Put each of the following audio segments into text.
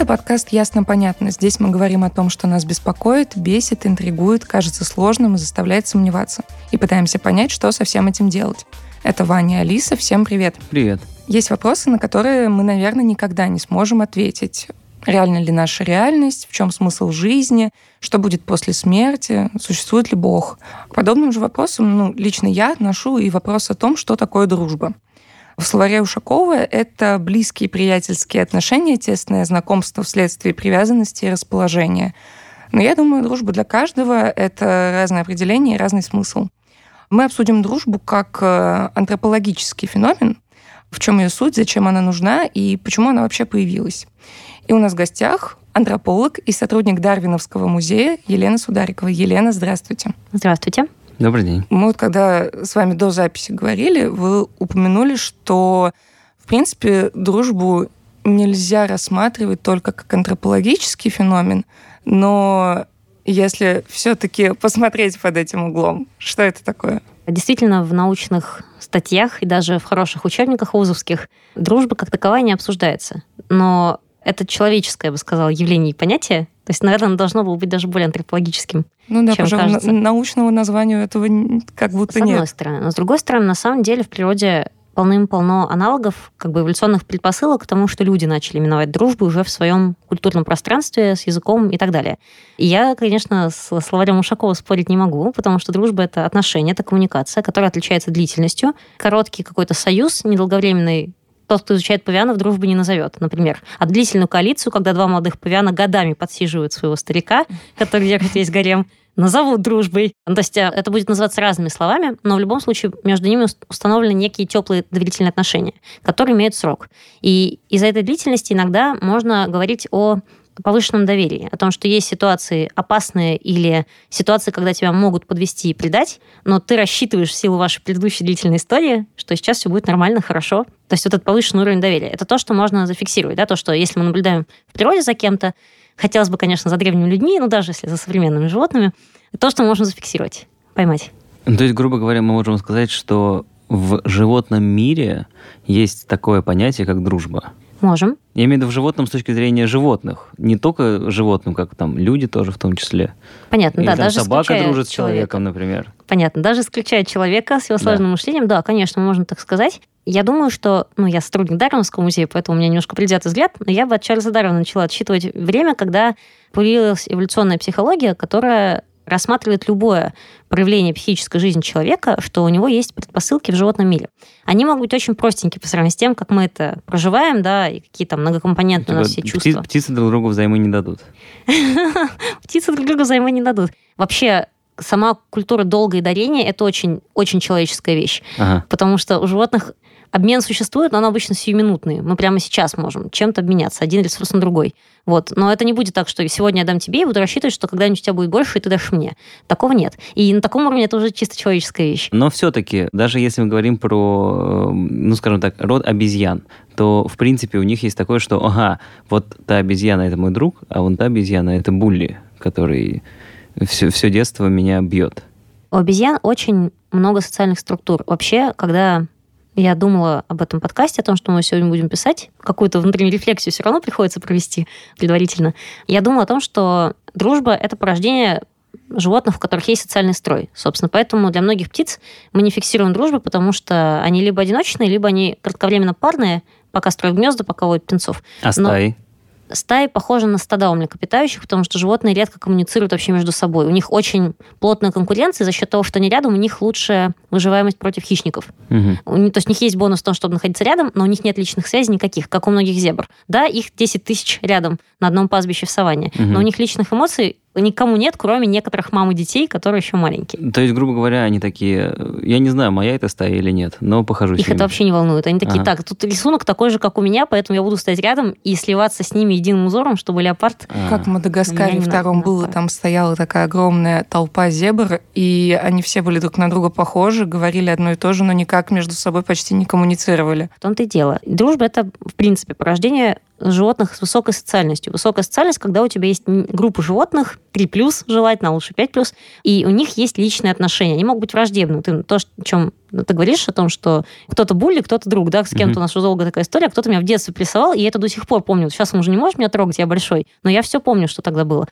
Это подкаст «Ясно-понятно». Здесь мы говорим о том, что нас беспокоит, бесит, интригует, кажется сложным и заставляет сомневаться. И пытаемся понять, что со всем этим делать. Это Ваня Алиса. Всем привет. Привет. Есть вопросы, на которые мы, наверное, никогда не сможем ответить. Реальна ли наша реальность? В чем смысл жизни? Что будет после смерти? Существует ли Бог? К подобным же вопросам ну, лично я отношу и вопрос о том, что такое дружба. В словаре Ушакова это близкие приятельские отношения, тесное знакомство вследствие привязанности и расположения. Но я думаю, дружба для каждого — это разное определение и разный смысл. Мы обсудим дружбу как э, антропологический феномен, в чем ее суть, зачем она нужна и почему она вообще появилась. И у нас в гостях антрополог и сотрудник Дарвиновского музея Елена Сударикова. Елена, здравствуйте. Здравствуйте. Добрый день. Мы вот когда с вами до записи говорили, вы упомянули, что, в принципе, дружбу нельзя рассматривать только как антропологический феномен, но если все-таки посмотреть под этим углом, что это такое? Действительно, в научных статьях и даже в хороших учебниках вузовских дружба как таковая не обсуждается. Но это человеческое, я бы сказала, явление и понятие. То есть, наверное, оно должно было быть даже более антропологическим. Ну да, чем пожалуй, кажется. научного названия этого как будто С одной нет. стороны. Но с другой стороны, на самом деле в природе полным-полно аналогов, как бы эволюционных предпосылок к тому, что люди начали именовать дружбу уже в своем культурном пространстве, с языком и так далее. И я, конечно, с словарем Ушакова спорить не могу, потому что дружба — это отношение, это коммуникация, которая отличается длительностью. Короткий какой-то союз, недолговременный тот, кто изучает павианов, дружбы не назовет, например. А длительную коалицию, когда два молодых павиана годами подсиживают своего старика, который держит весь гарем, назовут дружбой. Ну, То есть э, это будет называться разными словами, но в любом случае между ними ус- установлены некие теплые доверительные отношения, которые имеют срок. И из-за этой длительности иногда можно говорить о повышенном доверии, о том, что есть ситуации опасные или ситуации, когда тебя могут подвести и предать, но ты рассчитываешь в силу вашей предыдущей длительной истории, что сейчас все будет нормально, хорошо. То есть вот этот повышенный уровень доверия. Это то, что можно зафиксировать, да, то, что если мы наблюдаем в природе за кем-то, хотелось бы, конечно, за древними людьми, но даже если за современными животными, то, что можно зафиксировать, поймать. Ну, То есть, грубо говоря, мы можем сказать, что в животном мире есть такое понятие, как дружба. Можем. Я имею в виду в животном с точки зрения животных. Не только животным, как там люди тоже в том числе. Понятно, Или да, там даже собака дружит с человека. человеком, например. Понятно. Даже исключая человека с его Да. сложным мышлением, да, конечно, можно так сказать. Я думаю, что, ну, я сотрудник Дарвиновского музея, поэтому у меня немножко предвзятый взгляд, но я бы от Чарльза Дарвина начала отсчитывать время, когда появилась эволюционная психология, которая рассматривает любое проявление психической жизни человека, что у него есть предпосылки в животном мире. Они могут быть очень простенькие по сравнению с тем, как мы это проживаем, да, и какие там многокомпонентные у нас все Пти- чувства. Птицы друг другу взаймы не дадут. Птицы друг друга взаймы не дадут. Вообще, сама культура долга и дарения – это очень, очень человеческая вещь. Ага. Потому что у животных обмен существует, но он обычно сиюминутный. Мы прямо сейчас можем чем-то обменяться, один ресурс на другой. Вот. Но это не будет так, что сегодня я дам тебе и буду рассчитывать, что когда-нибудь у тебя будет больше, и ты дашь мне. Такого нет. И на таком уровне это уже чисто человеческая вещь. Но все-таки, даже если мы говорим про, э, ну, скажем так, род обезьян, то, в принципе, у них есть такое, что, ага, вот та обезьяна – это мой друг, а вон та обезьяна – это Булли, который все, все детство меня бьет. У обезьян очень много социальных структур. Вообще, когда я думала об этом подкасте, о том, что мы сегодня будем писать, какую-то внутреннюю рефлексию все равно приходится провести предварительно. Я думала о том, что дружба — это порождение животных, у которых есть социальный строй. Собственно, поэтому для многих птиц мы не фиксируем дружбу, потому что они либо одиночные, либо они кратковременно парные, пока строят гнезда, пока ловят птенцов. А Но- стаи? Похожи на стада у млекопитающих, потому что животные редко коммуницируют вообще между собой. У них очень плотная конкуренция, за счет того, что они рядом, у них лучшая выживаемость против хищников. Мгм. У них- то есть у них есть бонус в том, чтобы находиться рядом, но у них нет личных связей никаких, как у многих зебр. Да, их 10 тысяч рядом на одном пастбище в саванне, Мгм. но у них личных эмоций никому нет, кроме некоторых мам и детей, которые еще маленькие. То есть, грубо говоря, они такие, я не знаю, моя это стая или нет, но похожу с Их ними. это вообще не волнует. Они такие, Ага. так, тут рисунок такой же, как у меня, поэтому я буду стоять рядом и сливаться с ними единым узором, чтобы леопард А. Как в Мадагаскаре втором надо, было, там стояла такая огромная толпа зебр, и они все были друг на друга похожи, говорили одно и то же, но никак между собой почти не коммуницировали. В том-то и дело. Дружба — это, в принципе, порождение животных с высокой социальностью. Высокая социальность, когда у тебя есть группа животных, 3 плюс желательно, а лучше 5 плюс, и у них есть личные отношения. Они могут быть враждебны. Ты, то, о чем ты говоришь, о том, что кто-то булли, кто-то друг, да, с кем-то mm-hmm. у нас уже долго такая история, кто-то меня в детстве прессовал, и я это до сих пор помню. Сейчас он уже не может меня трогать, я большой, но я все помню, что тогда было.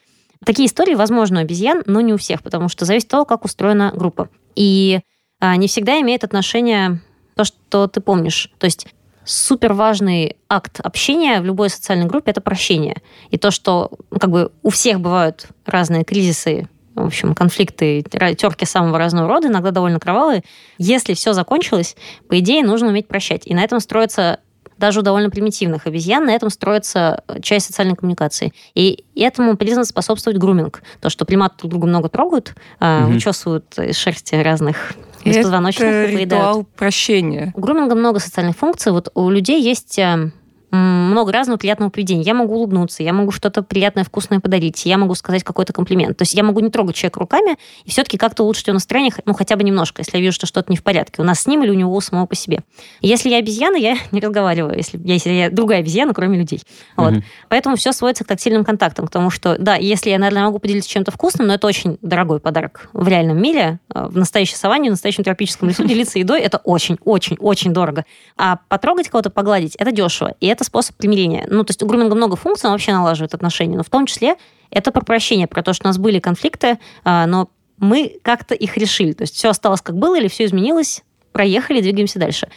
Такие истории возможны у обезьян, но не у всех, потому что зависит от того, как устроена группа. И а, не всегда имеет отношение то, что ты помнишь. То есть супер важный акт общения в любой социальной группе это прощение. И то, что ну, как бы у всех бывают разные кризисы, в общем, конфликты, терки самого разного рода, иногда довольно кровавые. Если все закончилось, по идее, нужно уметь прощать. И на этом строится даже у довольно примитивных обезьян на этом строится часть социальной коммуникации. И этому признан способствовать груминг. То, что приматы друг друга много трогают, угу. вычесывают из шерсти разных беспозвоночных это ритуал прощения. У груминга много социальных функций. Вот у людей есть э, много разного приятного поведения. Я могу улыбнуться, я могу что-то приятное, вкусное подарить, я могу сказать какой-то комплимент. То есть я могу не трогать человека руками и все-таки как-то улучшить его настроение, ну, хотя бы немножко, если я вижу, что что-то не в порядке. У нас с ним или у него самого по себе. Если я обезьяна, я не разговариваю, если, если я другая обезьяна, кроме людей. Вот. Mm-hmm. Поэтому все сводится к тактильным контактам, потому что, да, если я, наверное, могу поделиться чем-то вкусным, но это очень дорогой подарок в реальном мире, э, в настоящей саванне, в настоящем тропическом лесу делиться едой, это очень-очень-очень дорого. А потрогать кого-то, погладить, это дешево. И это способ примирения. Ну, то есть у груминга много функций, он вообще налаживает отношения, но в том числе это про прощение, про то, что у нас были конфликты, а, но мы как-то их решили. То есть все осталось как было или все изменилось, проехали, двигаемся дальше.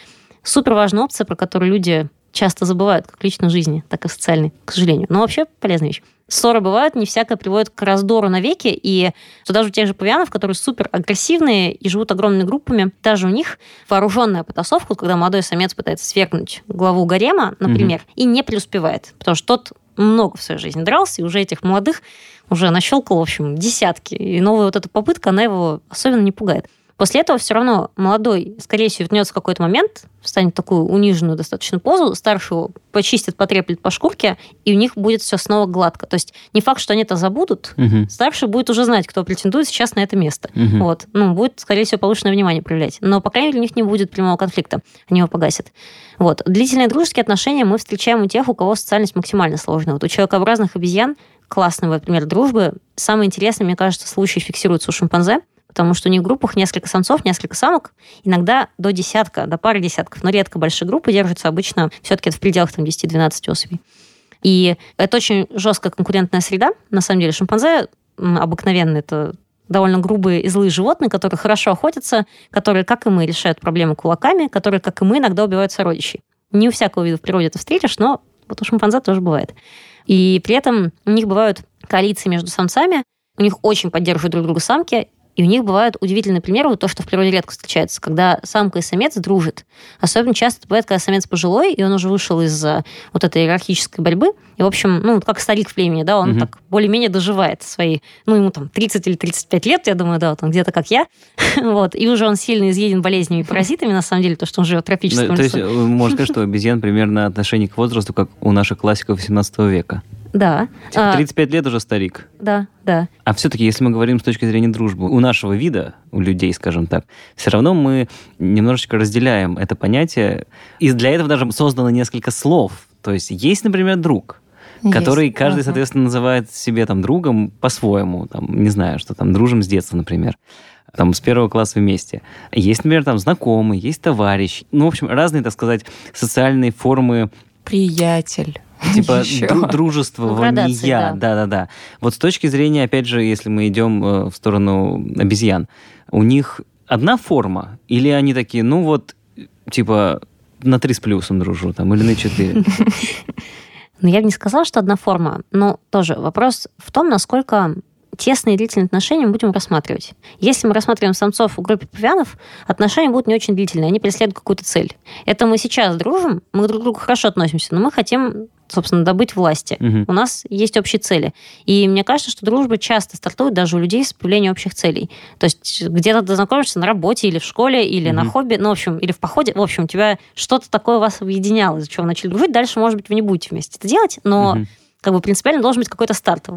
Супер важная опция, про которую люди часто забывают, как в личной жизни, так и в социальной, к сожалению. Но вообще полезная вещь. Ссоры бывают, не всякое приводит к раздору навеки, и что даже у тех же павианов, которые супер агрессивные и живут огромными группами, даже у них вооруженная потасовка, когда молодой самец пытается свергнуть главу гарема, например, mm и не преуспевает, потому что тот много в своей жизни дрался, и уже этих молодых уже нащелкал, в общем, десятки. И новая вот эта попытка, она его особенно не пугает. После этого все равно молодой, скорее всего, вернется в какой-то момент, встанет в такую униженную достаточно позу, старший его почистит, потреплет по шкурке, и у них будет все снова гладко. То есть не факт, что они это забудут, угу. старший будет уже знать, кто претендует сейчас на это место. Угу. Вот. Ну, будет, скорее всего, повышенное внимание проявлять. Но, по крайней мере, у них не будет прямого конфликта. Они его погасят. Вот. Длительные дружеские отношения мы встречаем у тех, у кого социальность максимально сложная. Вот у человекообразных обезьян классный вот пример дружбы. Самый интересный, мне кажется, случай фиксируется у шимпанзе потому что у них в группах несколько самцов, несколько самок, иногда до десятка, до пары десятков, но редко большие группы держатся обычно все-таки в пределах там, 10-12 особей. И это очень жесткая конкурентная среда. На самом деле шимпанзе обыкновенно это довольно грубые и злые животные, которые хорошо охотятся, которые, как и мы, решают проблемы кулаками, которые, как и мы, иногда убивают сородичей. Не у всякого вида в природе это встретишь, но вот у шимпанзе тоже бывает. И при этом у них бывают коалиции между самцами, у них очень поддерживают друг друга самки, и у них бывают удивительные примеры, вот то, что в природе редко встречается, когда самка и самец дружат. Особенно часто это бывает, когда самец пожилой, и он уже вышел из вот этой иерархической борьбы. И, в общем, ну, как старик в племени, да, он угу. так более-менее доживает свои, ну, ему там 30 или 35 лет, я думаю, да, вот он где-то как я. вот. И уже он сильно изъеден болезнями и паразитами, на самом деле, то, что он живет в тропическом ну, То есть, можно сказать, что обезьян примерно отношение к возрасту, как у наших классиков 18 века. Да. 35 типа, лет уже старик. Да, да. А все-таки, если мы говорим с точки зрения дружбы, у нашего вида, у людей, скажем так, все равно мы немножечко разделяем это понятие. И для этого даже создано несколько слов. То есть есть, например, друг, есть. который каждый, ага. соответственно, называет себе там другом по-своему. Там, не знаю, что там, дружим с детства, например там, с первого класса вместе. Есть, например, там знакомый, есть товарищ. Ну, в общем, разные, так сказать, социальные формы. Приятель. Типа дру- дружествования. Да-да-да. Вот с точки зрения, опять же, если мы идем э, в сторону обезьян, у них одна форма? Или они такие, ну вот, типа, на три с плюсом дружу, там, или на четыре? Ну, я бы не сказала, что одна форма, но тоже вопрос в том, насколько тесные длительные отношения мы будем рассматривать. Если мы рассматриваем самцов в группе павианов, отношения будут не очень длительные, они преследуют какую-то цель. Это мы сейчас дружим, мы друг к другу хорошо относимся, но мы хотим собственно, добыть власти. Угу. У нас есть общие цели. И мне кажется, что дружба часто стартует даже у людей с появлением общих целей. То есть где-то ты знакомишься на работе или в школе, или угу. на хобби, ну, в общем, или в походе. В общем, у тебя что-то такое вас объединяло, из-за чего вы начали дружить. Дальше, может быть, вы не будете вместе это делать, но угу как бы принципиально должен быть какой-то старт,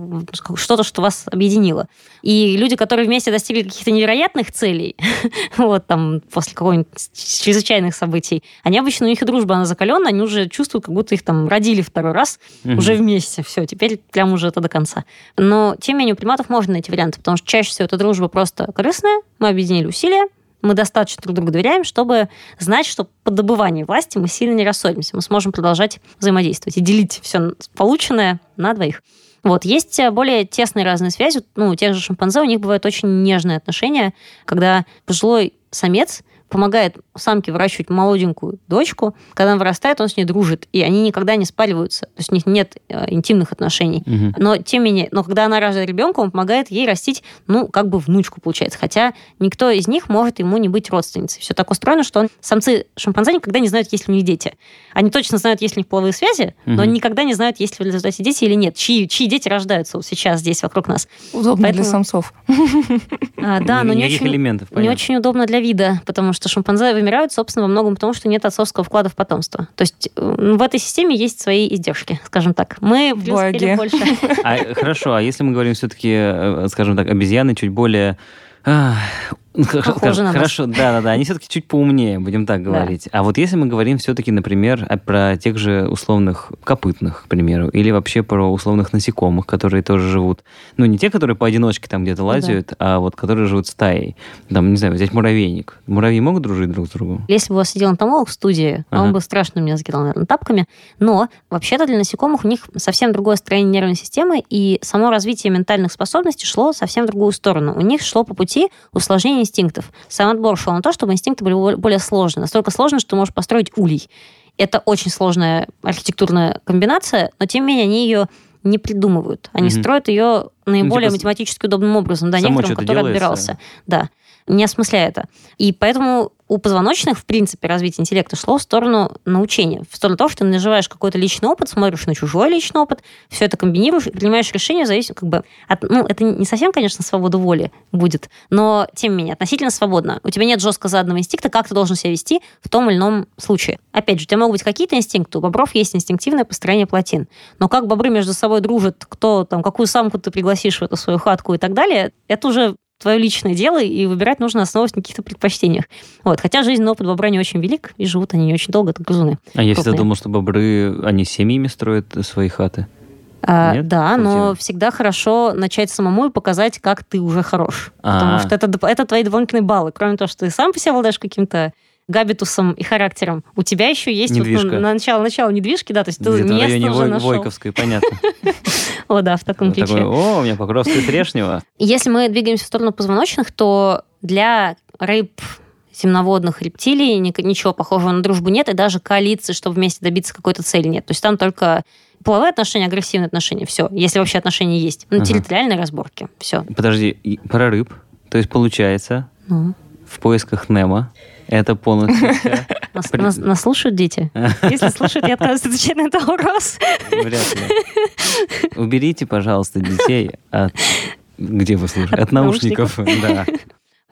что-то, что вас объединило. И люди, которые вместе достигли каких-то невероятных целей, вот там после какого-нибудь чрезвычайных событий, они обычно, у них и дружба, она закаленная, они уже чувствуют, как будто их там родили второй раз, mm-hmm. уже вместе, все, теперь прям уже это до конца. Но, тем не менее, у приматов можно найти варианты, потому что чаще всего эта дружба просто корыстная, мы объединили усилия, мы достаточно друг другу доверяем, чтобы знать, что по добыванию власти мы сильно не рассоримся. Мы сможем продолжать взаимодействовать и делить все полученное на двоих. Вот, есть более тесные разные связи. Ну, у тех же шимпанзе у них бывают очень нежные отношения, когда пожилой самец помогает самке выращивать молоденькую дочку. Когда она вырастает, он с ней дружит, и они никогда не спариваются. То есть у них нет э, интимных отношений. Угу. Но тем не менее, но когда она рожает ребенка, он помогает ей растить, ну, как бы внучку получается. Хотя никто из них может ему не быть родственницей. Все так устроено, что он, самцы шимпанзе никогда не знают, есть ли у них дети. Они точно знают, есть ли у них половые связи, угу. но они никогда не знают, есть ли в результате дети или нет. Чьи, чьи дети рождаются вот сейчас здесь вокруг нас. Удобно Поэтому... для самцов. А, да, но не очень, элементов, не очень удобно для вида, потому что шимпанзе вымирают собственно, во многом потому, что нет отцовского вклада в потомство. То есть в этой системе есть свои издержки, скажем так. Мы преуспели больше. А, хорошо, а если мы говорим все-таки, э, скажем так, обезьяны чуть более Похоже на Хорошо, да, да, да. Они все-таки чуть поумнее, будем так говорить. Да. А вот если мы говорим все-таки, например, про тех же условных копытных, к примеру, или вообще про условных насекомых, которые тоже живут. Ну, не те, которые поодиночке там где-то лазят, да. а вот которые живут стаей. Там, не знаю, взять муравейник. Муравьи могут дружить друг с другом? Если бы у вас сидел энтомолог в студии, ага. он бы страшно меня закидал, наверное, тапками. Но вообще-то для насекомых у них совсем другое строение нервной системы, и само развитие ментальных способностей шло совсем в другую сторону. У них шло по пути усложнения инстинктов. Сам отбор шел на то, чтобы инстинкты были более сложные. Настолько сложные, что ты можешь построить улей. Это очень сложная архитектурная комбинация, но тем не менее они ее не придумывают. Они mm строят ее наиболее ну, типа математически удобным образом, да, некоторым, который делается. отбирался. Да не осмысляя это. И поэтому у позвоночных, в принципе, развитие интеллекта шло в сторону научения, в сторону того, что ты наживаешь какой-то личный опыт, смотришь на чужой личный опыт, все это комбинируешь принимаешь решение, зависит как бы от... Ну, это не совсем, конечно, свобода воли будет, но, тем не менее, относительно свободно. У тебя нет жестко заданного инстинкта, как ты должен себя вести в том или ином случае. Опять же, у тебя могут быть какие-то инстинкты, у бобров есть инстинктивное построение плотин. Но как бобры между собой дружат, кто там, какую самку ты пригласишь в эту свою хатку и так далее, это уже твое личное дело, и выбирать нужно основываясь на каких-то предпочтениях. Вот. Хотя жизненный опыт бобра не очень велик, и живут они не очень долго, это грызуны. А я всегда думал, что бобры, они семьями строят свои хаты. А, Нет? Да, но всегда хорошо начать самому и показать, как ты уже хорош. А-а-а. Потому что это, это твои дополнительные баллы. Кроме того, что ты сам по себе обладаешь каким-то габитусом и характером. У тебя еще есть вот, ну, на начало, начало недвижки, да, то есть ты место в районе уже Вой, нашел. Войковской, понятно. О, да, в таком ключе. О, у меня Покровская Трешнева. Если мы двигаемся в сторону позвоночных, то для рыб земноводных рептилий ничего похожего на дружбу нет, и даже коалиции, чтобы вместе добиться какой-то цели нет. То есть там только половые отношения, агрессивные отношения, все, если вообще отношения есть. Ну, территориальные разборки, все. Подожди, про рыб, то есть получается, ну? в поисках Немо это полностью Нас, нас, нас слушают дети? Если слушают, я отказываюсь отвечать на этот вопрос. Вряд ли. Уберите, пожалуйста, детей от... Где вы слушаете? От, от наушников. наушников. Да.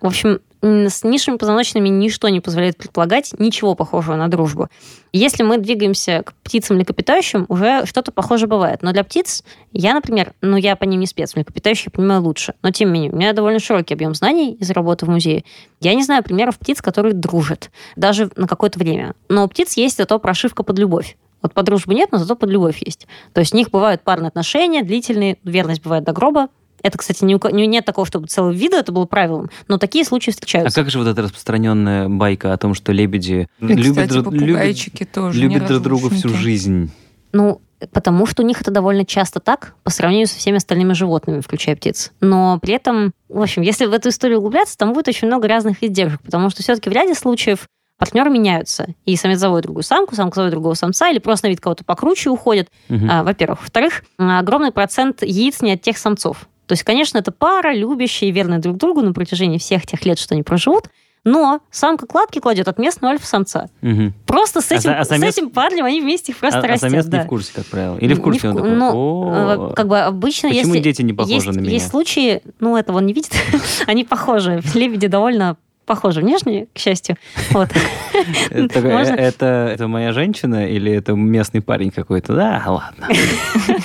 В общем, с низшими позвоночными ничто не позволяет предполагать ничего похожего на дружбу. Если мы двигаемся к птицам млекопитающим, уже что-то похожее бывает. Но для птиц, я, например, ну я по ним не спец, млекопитающих понимаю лучше. Но тем не менее, у меня довольно широкий объем знаний из работы в музее. Я не знаю примеров птиц, которые дружат, даже на какое-то время. Но у птиц есть зато прошивка под любовь. Вот под дружбу нет, но зато под любовь есть. То есть у них бывают парные отношения, длительные, верность бывает до гроба, это, кстати, не, не, нет такого, чтобы целый вида это было правилом, но такие случаи встречаются. А как же вот эта распространенная байка о том, что лебеди И, любят, кстати, любят, тоже любят друг друга всю жизнь? Ну, потому что у них это довольно часто так, по сравнению со всеми остальными животными, включая птиц. Но при этом, в общем, если в эту историю углубляться, там будет очень много разных издержек, потому что все-таки в ряде случаев партнеры меняются. И самец заводит другую самку, самка заводит другого самца, или просто на вид кого-то покруче уходит, угу. а, во-первых. Во-вторых, огромный процент яиц не от тех самцов. То есть, конечно, это пара, любящая и верная друг другу на протяжении всех тех лет, что они проживут, но самка кладки кладет от местного альфа-самца. Угу. Просто с а этим, а, а самец... с этим парнем они вместе их просто а, растят. А самец да. не в курсе, как правило? Или в курсе он такой, ну, как бы обычно, Почему если... дети не похожи есть, на меня? Есть случаи, ну, этого он не видит, они похожи. Лебеди довольно похожи внешне, к счастью. Вот. Это, Можно? это, это моя женщина или это местный парень какой-то? Да, ладно.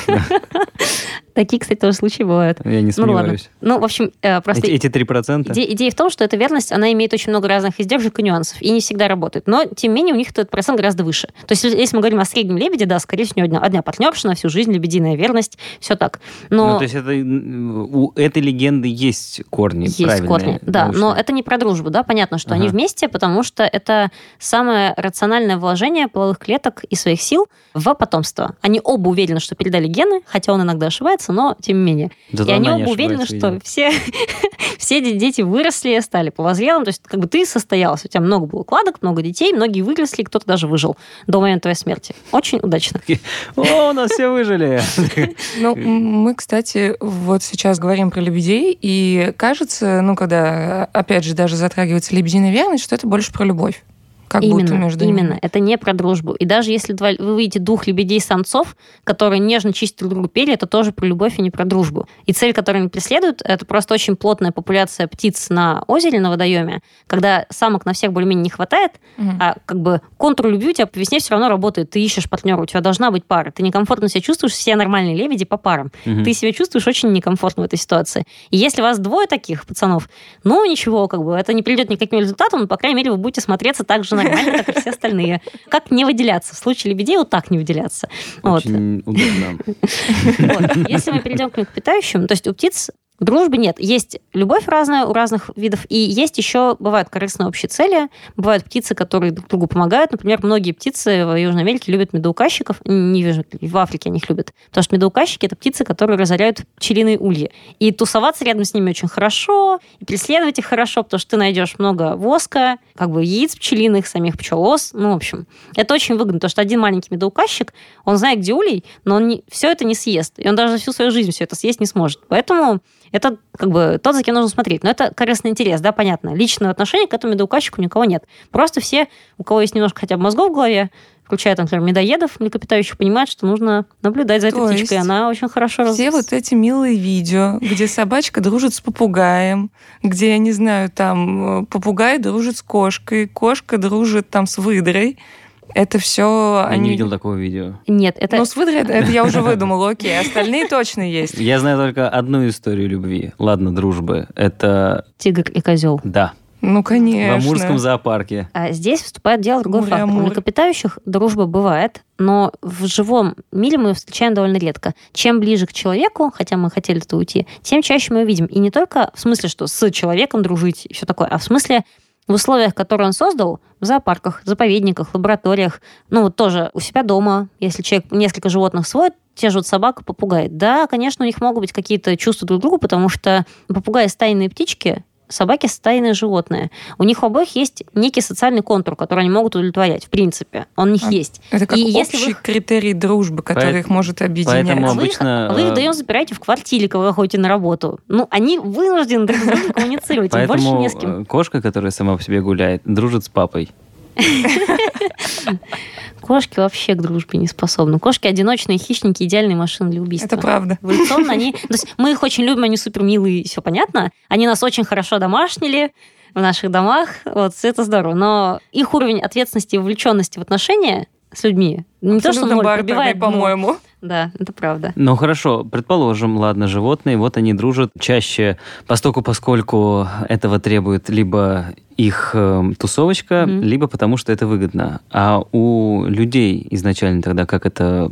Такие, кстати, тоже случаи бывают. Я не Ну ладно. сомневаюсь. Ну, в общем, э, просто Эти, эти 3%? Иде- идея в том, что эта верность, она имеет очень много разных издержек и нюансов, и не всегда работает. Но, тем не менее, у них этот процент гораздо выше. То есть, если мы говорим о среднем лебеде, да, скорее всего, одна, одна партнерша на всю жизнь, лебединая верность, все так. Но Ну, то есть это, у этой легенды есть корни есть корни. Да, научные. но это не про дружбу, да, понятно, что они Ага. вместе, потому что это самое рациональное вложение половых клеток и своих сил в потомство. Они оба уверены, что передали гены, хотя он иногда ошибается, но тем не менее. Зато и они оба уверены, что видимо. все, все де- дети выросли, стали повозрелым. То есть, как бы ты состоялся, у тебя много было укладок, много детей, многие выросли, кто-то даже выжил до момента твоей смерти. Очень удачно. О, у нас все выжили. Ну, мы, кстати, вот сейчас говорим про лебедей, и кажется, ну, когда, опять же, даже затрагивается лебединая верность, что это больше про любовь. Как именно, будто между именно. ними. Это не про дружбу. И даже если два- вы увидите двух лебедей-самцов, которые нежно чистят друг другу перья, это тоже про любовь и не про дружбу. И цель, которую они преследуют, это просто очень плотная популяция птиц на озере, на водоеме, когда самок на всех более-менее не хватает, Мгм. а как бы контур любви у тебя по весне все равно работает. Ты ищешь партнера, у тебя должна быть пара. Ты некомфортно себя чувствуешь, все нормальные лебеди по парам. Мгм. Ты себя чувствуешь очень некомфортно в этой ситуации. И если вас двое таких пацанов, ну ничего, как бы это не придет никаким результатом, но, по крайней мере, вы будете смотреться так же нормально, как и все остальные. Как не выделяться? В случае лебедей вот так не выделяться. Вот. Очень удобно. Вот. Если мы перейдем к млекопитающим, то есть у птиц Дружбы нет. Есть любовь разная у разных видов, и есть еще, бывают корыстные общие цели, бывают птицы, которые друг другу помогают. Например, многие птицы в Южной Америке любят медоуказчиков, не в Южной, в Африке они их любят, потому что медоуказчики – это птицы, которые разоряют пчелиные ульи. И тусоваться рядом с ними очень хорошо, и преследовать их хорошо, потому что ты найдешь много воска, как бы яиц пчелиных, самих пчелос. Ну, в общем, это очень выгодно, потому что один маленький медоуказчик, он знает, где улей, но он не, все это не съест. И он даже всю свою жизнь все это съесть не сможет. Поэтому это как бы тот, за кем нужно смотреть. Но это корыстный интерес, да, понятно. Личного отношения к этому медоуказчику никого нет. Просто все, у кого есть немножко хотя бы мозгов в голове, включая, там, например, медоедов, млекопитающих, понимают, что нужно наблюдать за этой То птичкой. Она очень хорошо... раз- Все вот эти милые видео, где собачка дружит с попугаем, где, я не знаю, там э, попугай дружит с кошкой, кошка дружит там с выдрой. Это все Я они... не видел такого видео. Нет, это... Ну, с выдрой это, это я уже выдумала, окей. Остальные точно есть. Я знаю только одну историю любви. Ладно, дружбы. Это, Тигр и козел. да, Ну, конечно. в Амурском зоопарке. А здесь вступает в дело другой фактор. У млекопитающих дружба бывает, но в живом мире мы ее встречаем довольно редко. Чем ближе к человеку, хотя мы хотели это уйти, тем чаще мы ее видим. И не только в смысле, что с человеком дружить и все такое, а в смысле в условиях, которые он создал, в зоопарках, заповедниках, лабораториях, ну вот тоже у себя дома, если человек несколько животных сводит, те же вот собака, попугай. Да, конечно, у них могут быть какие-то чувства друг к другу, потому что попугаи стайные птички, собаки стайные животные. У них у обоих есть некий социальный контур, который они могут удовлетворять, в принципе. Он у них А, есть. Это как И если общий вы- критерий дружбы, который Поэт- их может объединять. поэтому А вы, их, обычно, вы их э, вдвоем запираете в квартире, когда вы ходите на работу. Ну, они вынуждены друг с другом коммуницировать, им больше не с кем. э, кошка, которая сама по себе гуляет, дружит с папой. Кошки вообще к дружбе не способны. Кошки одиночные хищники, идеальные машины для убийства. Это правда. Эволюционно они... То есть мы их очень любим, они супер милые, все понятно. Они нас очень хорошо домашнили в наших домах. Вот, это здорово. Но их уровень ответственности и вовлеченности в отношения с людьми не то, что ноль, пробивает по-моему. Да, это правда. Ну хорошо, предположим, ладно, животные, вот они дружат чаще, постоку поскольку этого требует либо их э, тусовочка, Мгм. либо потому что это выгодно. А у людей изначально тогда как это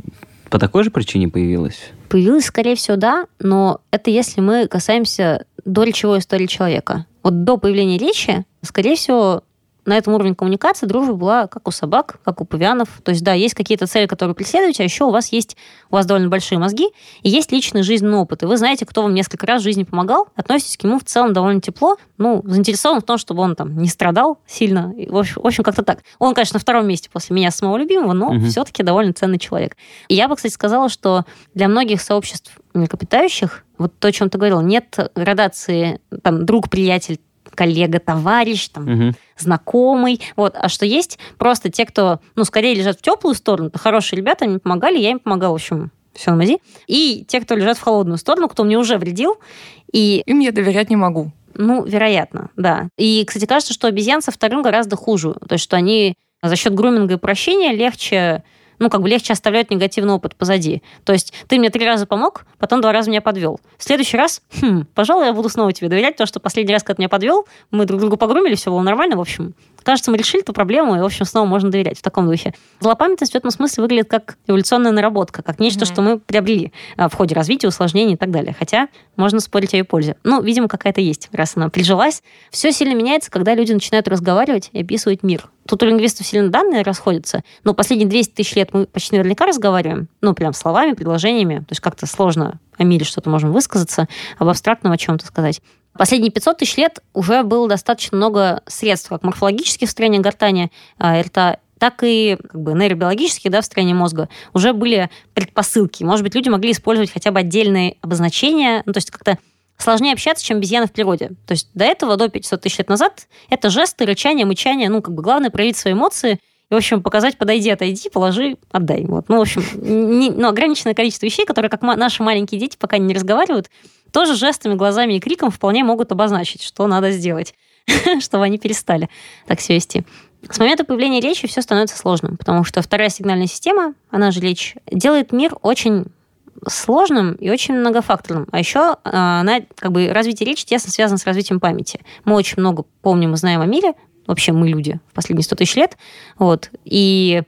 по такой же причине появилось? Появилось, скорее всего, да, но это если мы касаемся доречевой истории человека. Вот до появления речи, скорее всего, на этом уровне коммуникации дружба была как у собак, как у павианов. То есть, да, есть какие-то цели, которые преследуете, а еще у вас есть, у вас довольно большие мозги, и есть личный жизненный опыт. И вы знаете, кто вам несколько раз в жизни помогал, относитесь к нему в целом довольно тепло, ну, заинтересован в том, чтобы он там не страдал сильно. И, в общем, в общем, как-то так. Он, конечно, на втором месте после меня самого любимого, но Мгм. все-таки довольно ценный человек. И я бы, кстати, сказала, что для многих сообществ млекопитающих, вот то, о чем ты говорил, нет градации там друг, приятель, коллега, товарищ, там, Мгм. знакомый. Вот. А что есть просто те, кто, ну, скорее лежат в теплую сторону, это хорошие ребята, они помогали, я им помогала, в общем, все на мази. И те, кто лежат в холодную сторону, кто мне уже вредил. И... Им я доверять не могу. Ну, вероятно, да. И, кстати, кажется, что обезьян со вторым гораздо хуже. То есть, что они за счет груминга и прощения легче ну, как бы легче оставлять негативный опыт позади. То есть ты мне три раза помог, потом два раза меня подвел. В следующий раз, хм, пожалуй, я буду снова тебе доверять, потому что последний раз, когда меня подвел, мы друг другу погрумили, все было нормально, в общем. Кажется, мы решили эту проблему, и, в общем, снова можно доверять в таком духе. Злопамятность в этом смысле выглядит как эволюционная наработка, как нечто, mm-hmm. что мы приобрели а, в ходе развития, усложнений и так далее. Хотя можно спорить о ее пользе. Ну, видимо, какая-то есть, раз она прижилась. Все сильно меняется, когда люди начинают разговаривать и описывать мир. Тут у лингвистов сильно данные расходятся, но последние 200 тысяч лет мы почти наверняка разговариваем, ну, прям словами, предложениями, то есть как-то сложно о мире что-то можем высказаться, об абстрактном о чем-то сказать. Последние 500 тысяч лет уже было достаточно много средств, как морфологических в строении гортани, а, рта, так и как бы, нейробиологические да, в строении мозга уже были предпосылки. Может быть, люди могли использовать хотя бы отдельные обозначения, ну, то есть как-то сложнее общаться, чем обезьяны в природе. То есть до этого, до 500 тысяч лет назад, это жесты, рычание, мычание, ну, как бы главное проявить свои эмоции и, в общем, показать, подойди, отойди, положи, отдай. Вот. Ну, в общем, не, ну, ограниченное количество вещей, которые, как наши маленькие дети, пока не разговаривают, тоже жестами, глазами и криком вполне могут обозначить, что надо сделать, чтобы они перестали так себя вести. С момента появления речи все становится сложным, потому что вторая сигнальная система, она же речь, делает мир очень сложным и очень многофакторным. А еще а, она, как бы, развитие речи тесно связано с развитием памяти. Мы очень много помним и знаем о мире, вообще мы люди в последние 100 тысяч лет, вот, и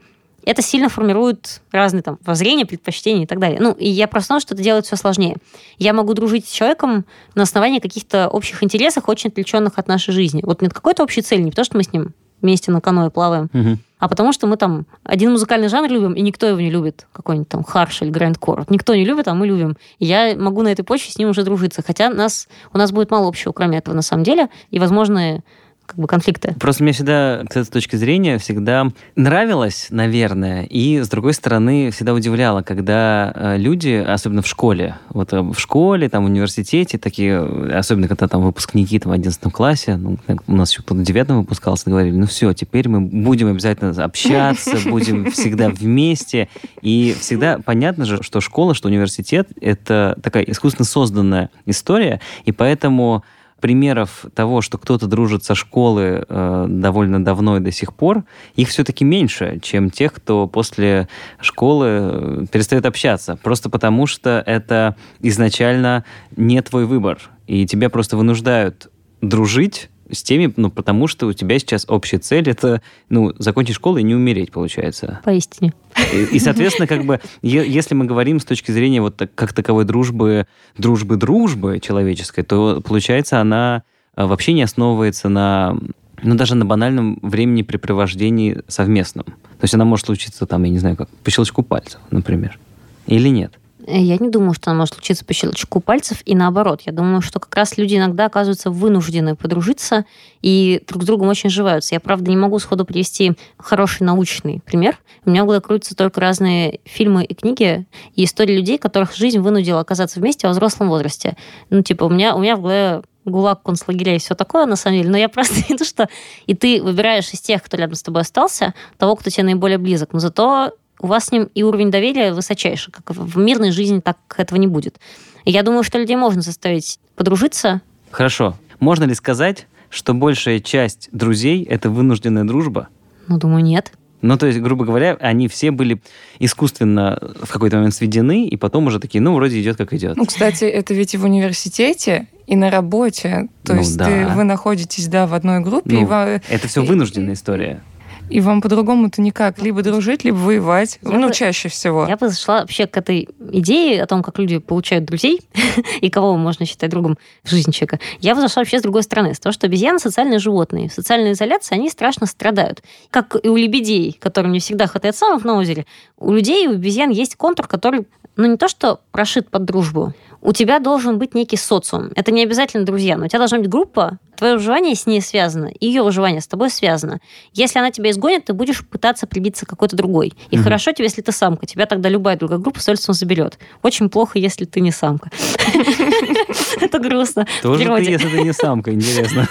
это сильно формирует разные там воззрения, предпочтения и так далее. Ну, и я просто знаю, что это делает все сложнее. Я могу дружить с человеком на основании каких-то общих интересов, очень отвлеченных от нашей жизни. Вот нет какой-то общей цели, не потому что мы с ним вместе на каное плаваем, угу. а потому что мы там один музыкальный жанр любим, и никто его не любит, какой-нибудь там харш или грандкор. никто не любит, а мы любим. И я могу на этой почве с ним уже дружиться, хотя нас, у нас будет мало общего, кроме этого, на самом деле, и, возможно, как бы конфликты. Просто мне всегда, с этой точки зрения, всегда нравилось, наверное, и, с другой стороны, всегда удивляло, когда э, люди, особенно в школе, вот э, в школе, там, в университете, такие, особенно когда там выпускники там, в 11 классе, ну, у нас еще кто-то в 9 выпускался, говорили, ну все, теперь мы будем обязательно общаться, будем всегда вместе. И всегда понятно же, что школа, что университет — это такая искусственно созданная история, и поэтому примеров того, что кто-то дружит со школы э, довольно давно и до сих пор, их все-таки меньше, чем тех, кто после школы э, перестает общаться. Просто потому, что это изначально не твой выбор. И тебя просто вынуждают дружить с теми, ну, потому что у тебя сейчас общая цель это, ну, закончить школу и не умереть, получается. Поистине. И, и соответственно, как бы, если мы говорим с точки зрения вот так, как таковой дружбы, дружбы-дружбы человеческой, то, получается, она э, вообще не основывается на ну, даже на банальном времени препровождении совместном. То есть она может случиться там, я не знаю, как по щелчку пальцев, например. Или нет? Я не думаю, что она может случиться по щелчку пальцев, и наоборот. Я думаю, что как раз люди иногда оказываются вынуждены подружиться и друг с другом очень сживаются. Я, правда, не могу сходу привести хороший научный пример. У меня в голове крутятся только разные фильмы и книги, и истории людей, которых жизнь вынудила оказаться вместе во взрослом возрасте. Ну, типа, у меня, у меня в голове ГУЛАГ, концлагеря и все такое, на самом деле. Но я просто виду, что и ты выбираешь из тех, кто рядом с тобой остался, того, кто тебе наиболее близок. Но зато у вас с ним и уровень доверия высочайший. Как в мирной жизни так этого не будет. И я думаю, что людей можно заставить подружиться. Хорошо. Можно ли сказать, что большая часть друзей – это вынужденная дружба? Ну, думаю, нет. Ну, то есть, грубо говоря, они все были искусственно в какой-то момент сведены, и потом уже такие, ну, вроде идет как идет. Ну, кстати, это ведь и в университете, и на работе. То ну, есть да. ты, вы находитесь, да, в одной группе. Ну, и. Это все вынужденная история. И вам по-другому-то никак. Либо дружить, либо воевать. Я ну, бы, чаще всего. Я бы зашла вообще к этой идее о том, как люди получают друзей и кого можно считать другом в жизни человека. Я бы зашла вообще с другой стороны. С того, что обезьяны социальные животные. В социальной изоляции они страшно страдают. Как и у лебедей, которым не всегда хватает самых на озере. У людей, у обезьян есть контур, который ну, не то, что прошит под дружбу. У тебя должен быть некий социум. Это не обязательно друзья, но у тебя должна быть группа, твое выживание с ней связано, и ее выживание с тобой связано. Если она тебя изгонит, ты будешь пытаться прибиться к какой-то другой. И mm-hmm. хорошо тебе, если ты самка. Тебя тогда любая другая группа с удовольствием заберет. Очень плохо, если ты не самка. Это грустно. Тоже ты, если ты не самка, интересно.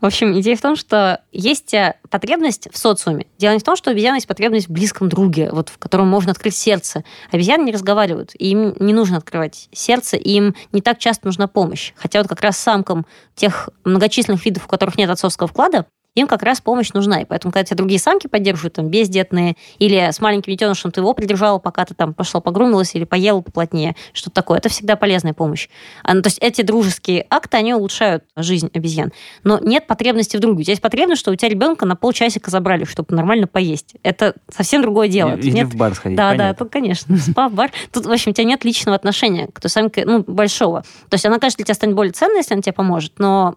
В общем, идея в том, что есть потребность в социуме. Дело не в том, что у обезьян есть потребность в близком друге, вот в котором можно открыть сердце. Обезьяны не разговаривают, им не нужно открывать сердце, им не так часто нужна помощь. Хотя вот как раз самкам тех многочисленных видов, у которых нет отцовского вклада, им как раз помощь нужна. И поэтому, когда тебя другие самки поддерживают, там, бездетные, или с маленьким детенышем ты его придержала, пока ты там пошла погрумилась или поела поплотнее, что-то такое, это всегда полезная помощь. А, ну, то есть эти дружеские акты, они улучшают жизнь обезьян. Но нет потребности в друге. У тебя есть потребность, что у тебя ребенка на полчасика забрали, чтобы нормально поесть. Это совсем другое дело. Или нет... в бар сходить, Да, понятно. да, тут, конечно, спа, бар. Тут, в общем, у тебя нет личного отношения к той самке, ну, большого. То есть она, конечно, для тебя станет более ценной, если она тебе поможет, но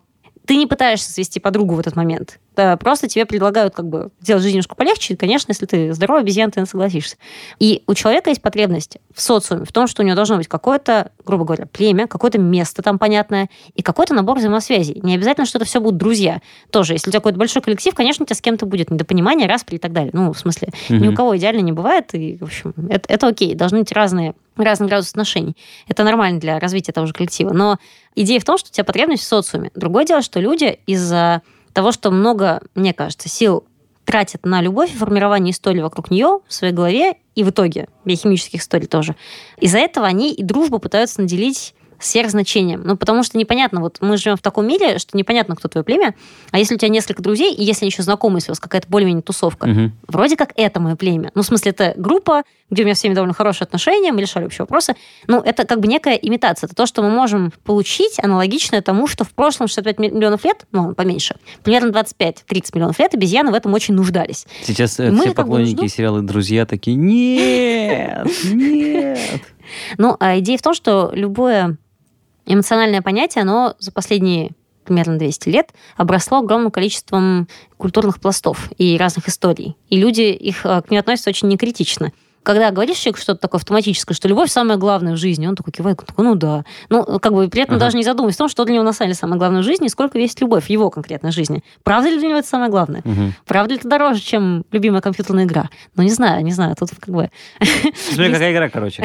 ты не пытаешься свести подругу в этот момент. Да, просто тебе предлагают как бы сделать жизнь немножко полегче. И, конечно, если ты здоровый обезьян, ты согласишься. И у человека есть потребность в социуме, в том, что у него должно быть какое-то, грубо говоря, племя, какое-то место там понятное и какой-то набор взаимосвязей. Не обязательно, что это все будут друзья. Тоже, если у тебя какой-то большой коллектив, конечно, у тебя с кем-то будет недопонимание, распри и так далее. Ну, в смысле, mm-hmm. ни у кого идеально не бывает, и, в общем, это, это окей. Должны быть разные разный градус отношений. Это нормально для развития того же коллектива. Но идея в том, что у тебя потребность в социуме. Другое дело, что люди из-за того, что много, мне кажется, сил тратят на любовь и формирование истории вокруг нее в своей голове и в итоге биохимических историй тоже. Из-за этого они и дружбу пытаются наделить сверхзначением. Ну, потому что непонятно, вот мы живем в таком мире, что непонятно, кто твое племя, а если у тебя несколько друзей, и если еще знакомы, если у вас какая-то более-менее тусовка, угу. вроде как это мое племя. Ну, в смысле, это группа, где у меня с всеми довольно хорошие отношения, мы решали общие вопросы. Ну, это как бы некая имитация. Это то, что мы можем получить аналогичное тому, что в прошлом 65 миллионов лет, ну, поменьше, примерно 25-30 миллионов лет обезьяны в этом очень нуждались. Сейчас э, мы все поклонники сериала «Друзья» такие, нет, нет. Ну, а идея в том, что любое эмоциональное понятие, оно за последние примерно 200 лет обросло огромным количеством культурных пластов и разных историй. И люди их э, к ней относятся очень некритично когда говоришь человеку что-то такое автоматическое, что любовь самое главное в жизни, он такой кивает, такой, ну да. Ну, как бы при этом ага. даже не задумываясь о том, что для него на самом деле самое главное в жизни, и сколько весит любовь в его конкретной жизни. Правда ли для него это самое главное? Угу. Правда ли это дороже, чем любимая компьютерная игра? Ну, не знаю, не знаю, тут как бы... Смотри, какая игра, короче.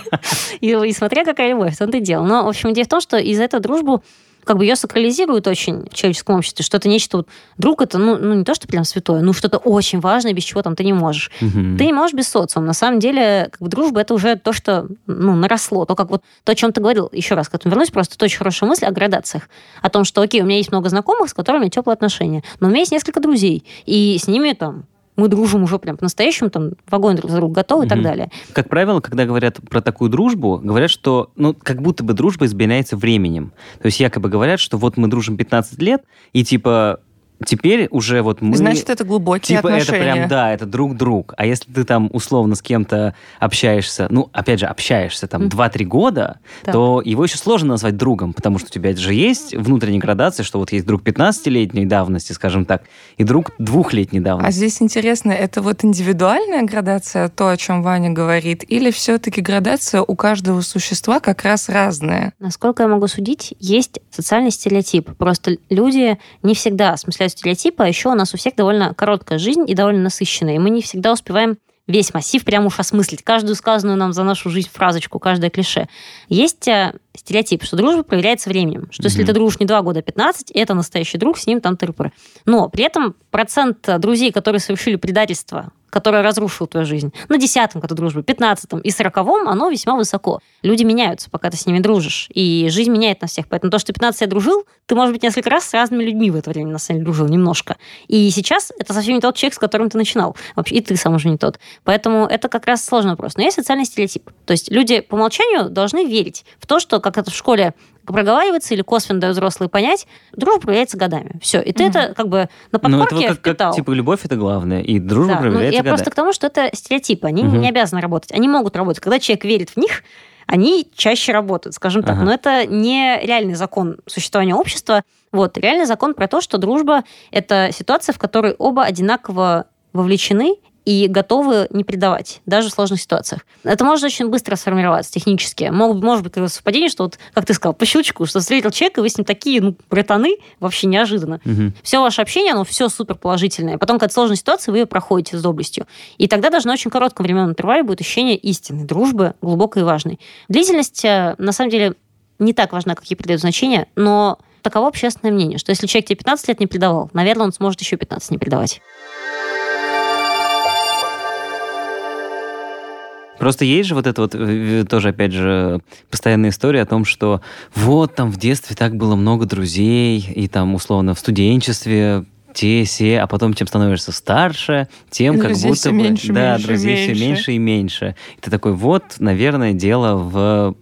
И смотря какая любовь, то ты делал. Но, в общем, идея в том, что из-за этого дружбу как бы ее сакрализируют очень в человеческом обществе, что это нечто, вот, друг это, ну, ну, не то, что прям святое, ну, что-то очень важное, без чего там ты не можешь. Угу. Ты не можешь без социума. На самом деле, как бы дружба это уже то, что, ну, наросло. То, как вот, то, о чем ты говорил, еще раз к этому вернусь, просто это очень хорошая мысль о градациях. О том, что, окей, у меня есть много знакомых, с которыми теплые отношения, но у меня есть несколько друзей, и с ними там мы дружим уже прям по-настоящему, там, вагон друг за друга готовы и так далее. Как правило, когда говорят про такую дружбу, говорят, что, ну, как будто бы дружба изменяется временем. То есть якобы говорят, что вот мы дружим 15 лет, и типа теперь уже вот мы... Значит, это глубокие типа отношения. это прям, да, это друг-друг. А если ты там условно с кем-то общаешься, ну, опять же, общаешься там mm. 2-3 года, так. то его еще сложно назвать другом, потому что у тебя же есть внутренняя градация, что вот есть друг 15-летней давности, скажем так, и друг двухлетней давности. А здесь интересно, это вот индивидуальная градация, то, о чем Ваня говорит, или все-таки градация у каждого существа как раз разная? Насколько я могу судить, есть социальный стереотип. Просто люди не всегда, в смысле стереотипа, а еще у нас у всех довольно короткая жизнь и довольно насыщенная, и мы не всегда успеваем весь массив прямо уж осмыслить, каждую сказанную нам за нашу жизнь фразочку, каждое клише. Есть э, стереотип, что дружба проверяется временем, что mm-hmm. если ты дружишь не 2 года, а 15, это настоящий друг, с ним там тырпыры. Но при этом процент друзей, которые совершили предательство которое разрушило твою жизнь. На десятом году дружбы, пятнадцатом и сороковом оно весьма высоко. Люди меняются, пока ты с ними дружишь. И жизнь меняет нас всех. Поэтому то, что ты 15 лет дружил, ты, может быть, несколько раз с разными людьми в это время на самом деле дружил немножко. И сейчас это совсем не тот человек, с которым ты начинал. Вообще, и ты сам уже не тот. Поэтому это как раз сложный вопрос. Но есть социальный стереотип. То есть люди по умолчанию должны верить в то, что, как это в школе проговаривается или косвенно дают взрослые понять, дружба проверяется годами. Все. И ты mm это как бы на подкорке ну, это как, как, типа, любовь это главное, и дружба да, проверяется ну, я просто к тому, что это стереотипы. Они mm не обязаны работать. Они могут работать. Когда человек верит в них, они чаще работают, скажем так. Ага. Но это не реальный закон существования общества. Вот, реальный закон про то, что дружба – это ситуация, в которой оба одинаково вовлечены, и готовы не предавать, даже в сложных ситуациях. Это может очень быстро сформироваться технически. Мог, может быть, совпадение, что вот, как ты сказал, по щелчку, что встретил человека, и вы с ним такие ну, братаны, вообще неожиданно. Угу. Все ваше общение, оно все супер положительное. Потом, когда сложная ситуация, вы ее проходите с доблестью. И тогда даже на очень коротком временном интервале будет ощущение истины, дружбы, глубокой и важной. Длительность, э, на самом деле, не так важна, как ей придают значение, но таково общественное мнение, что если человек тебе 15 лет не предавал, наверное, он сможет еще 15 не предавать. Просто есть же вот это вот э, тоже, опять же, постоянная история о том, что вот там в детстве так было много друзей, и там, условно, в студенчестве те, все, а потом, чем становишься старше, тем друзей как будто все бы... Меньше, да, меньше, друзей меньше. все меньше и меньше. И ты такой, вот, наверное, дело в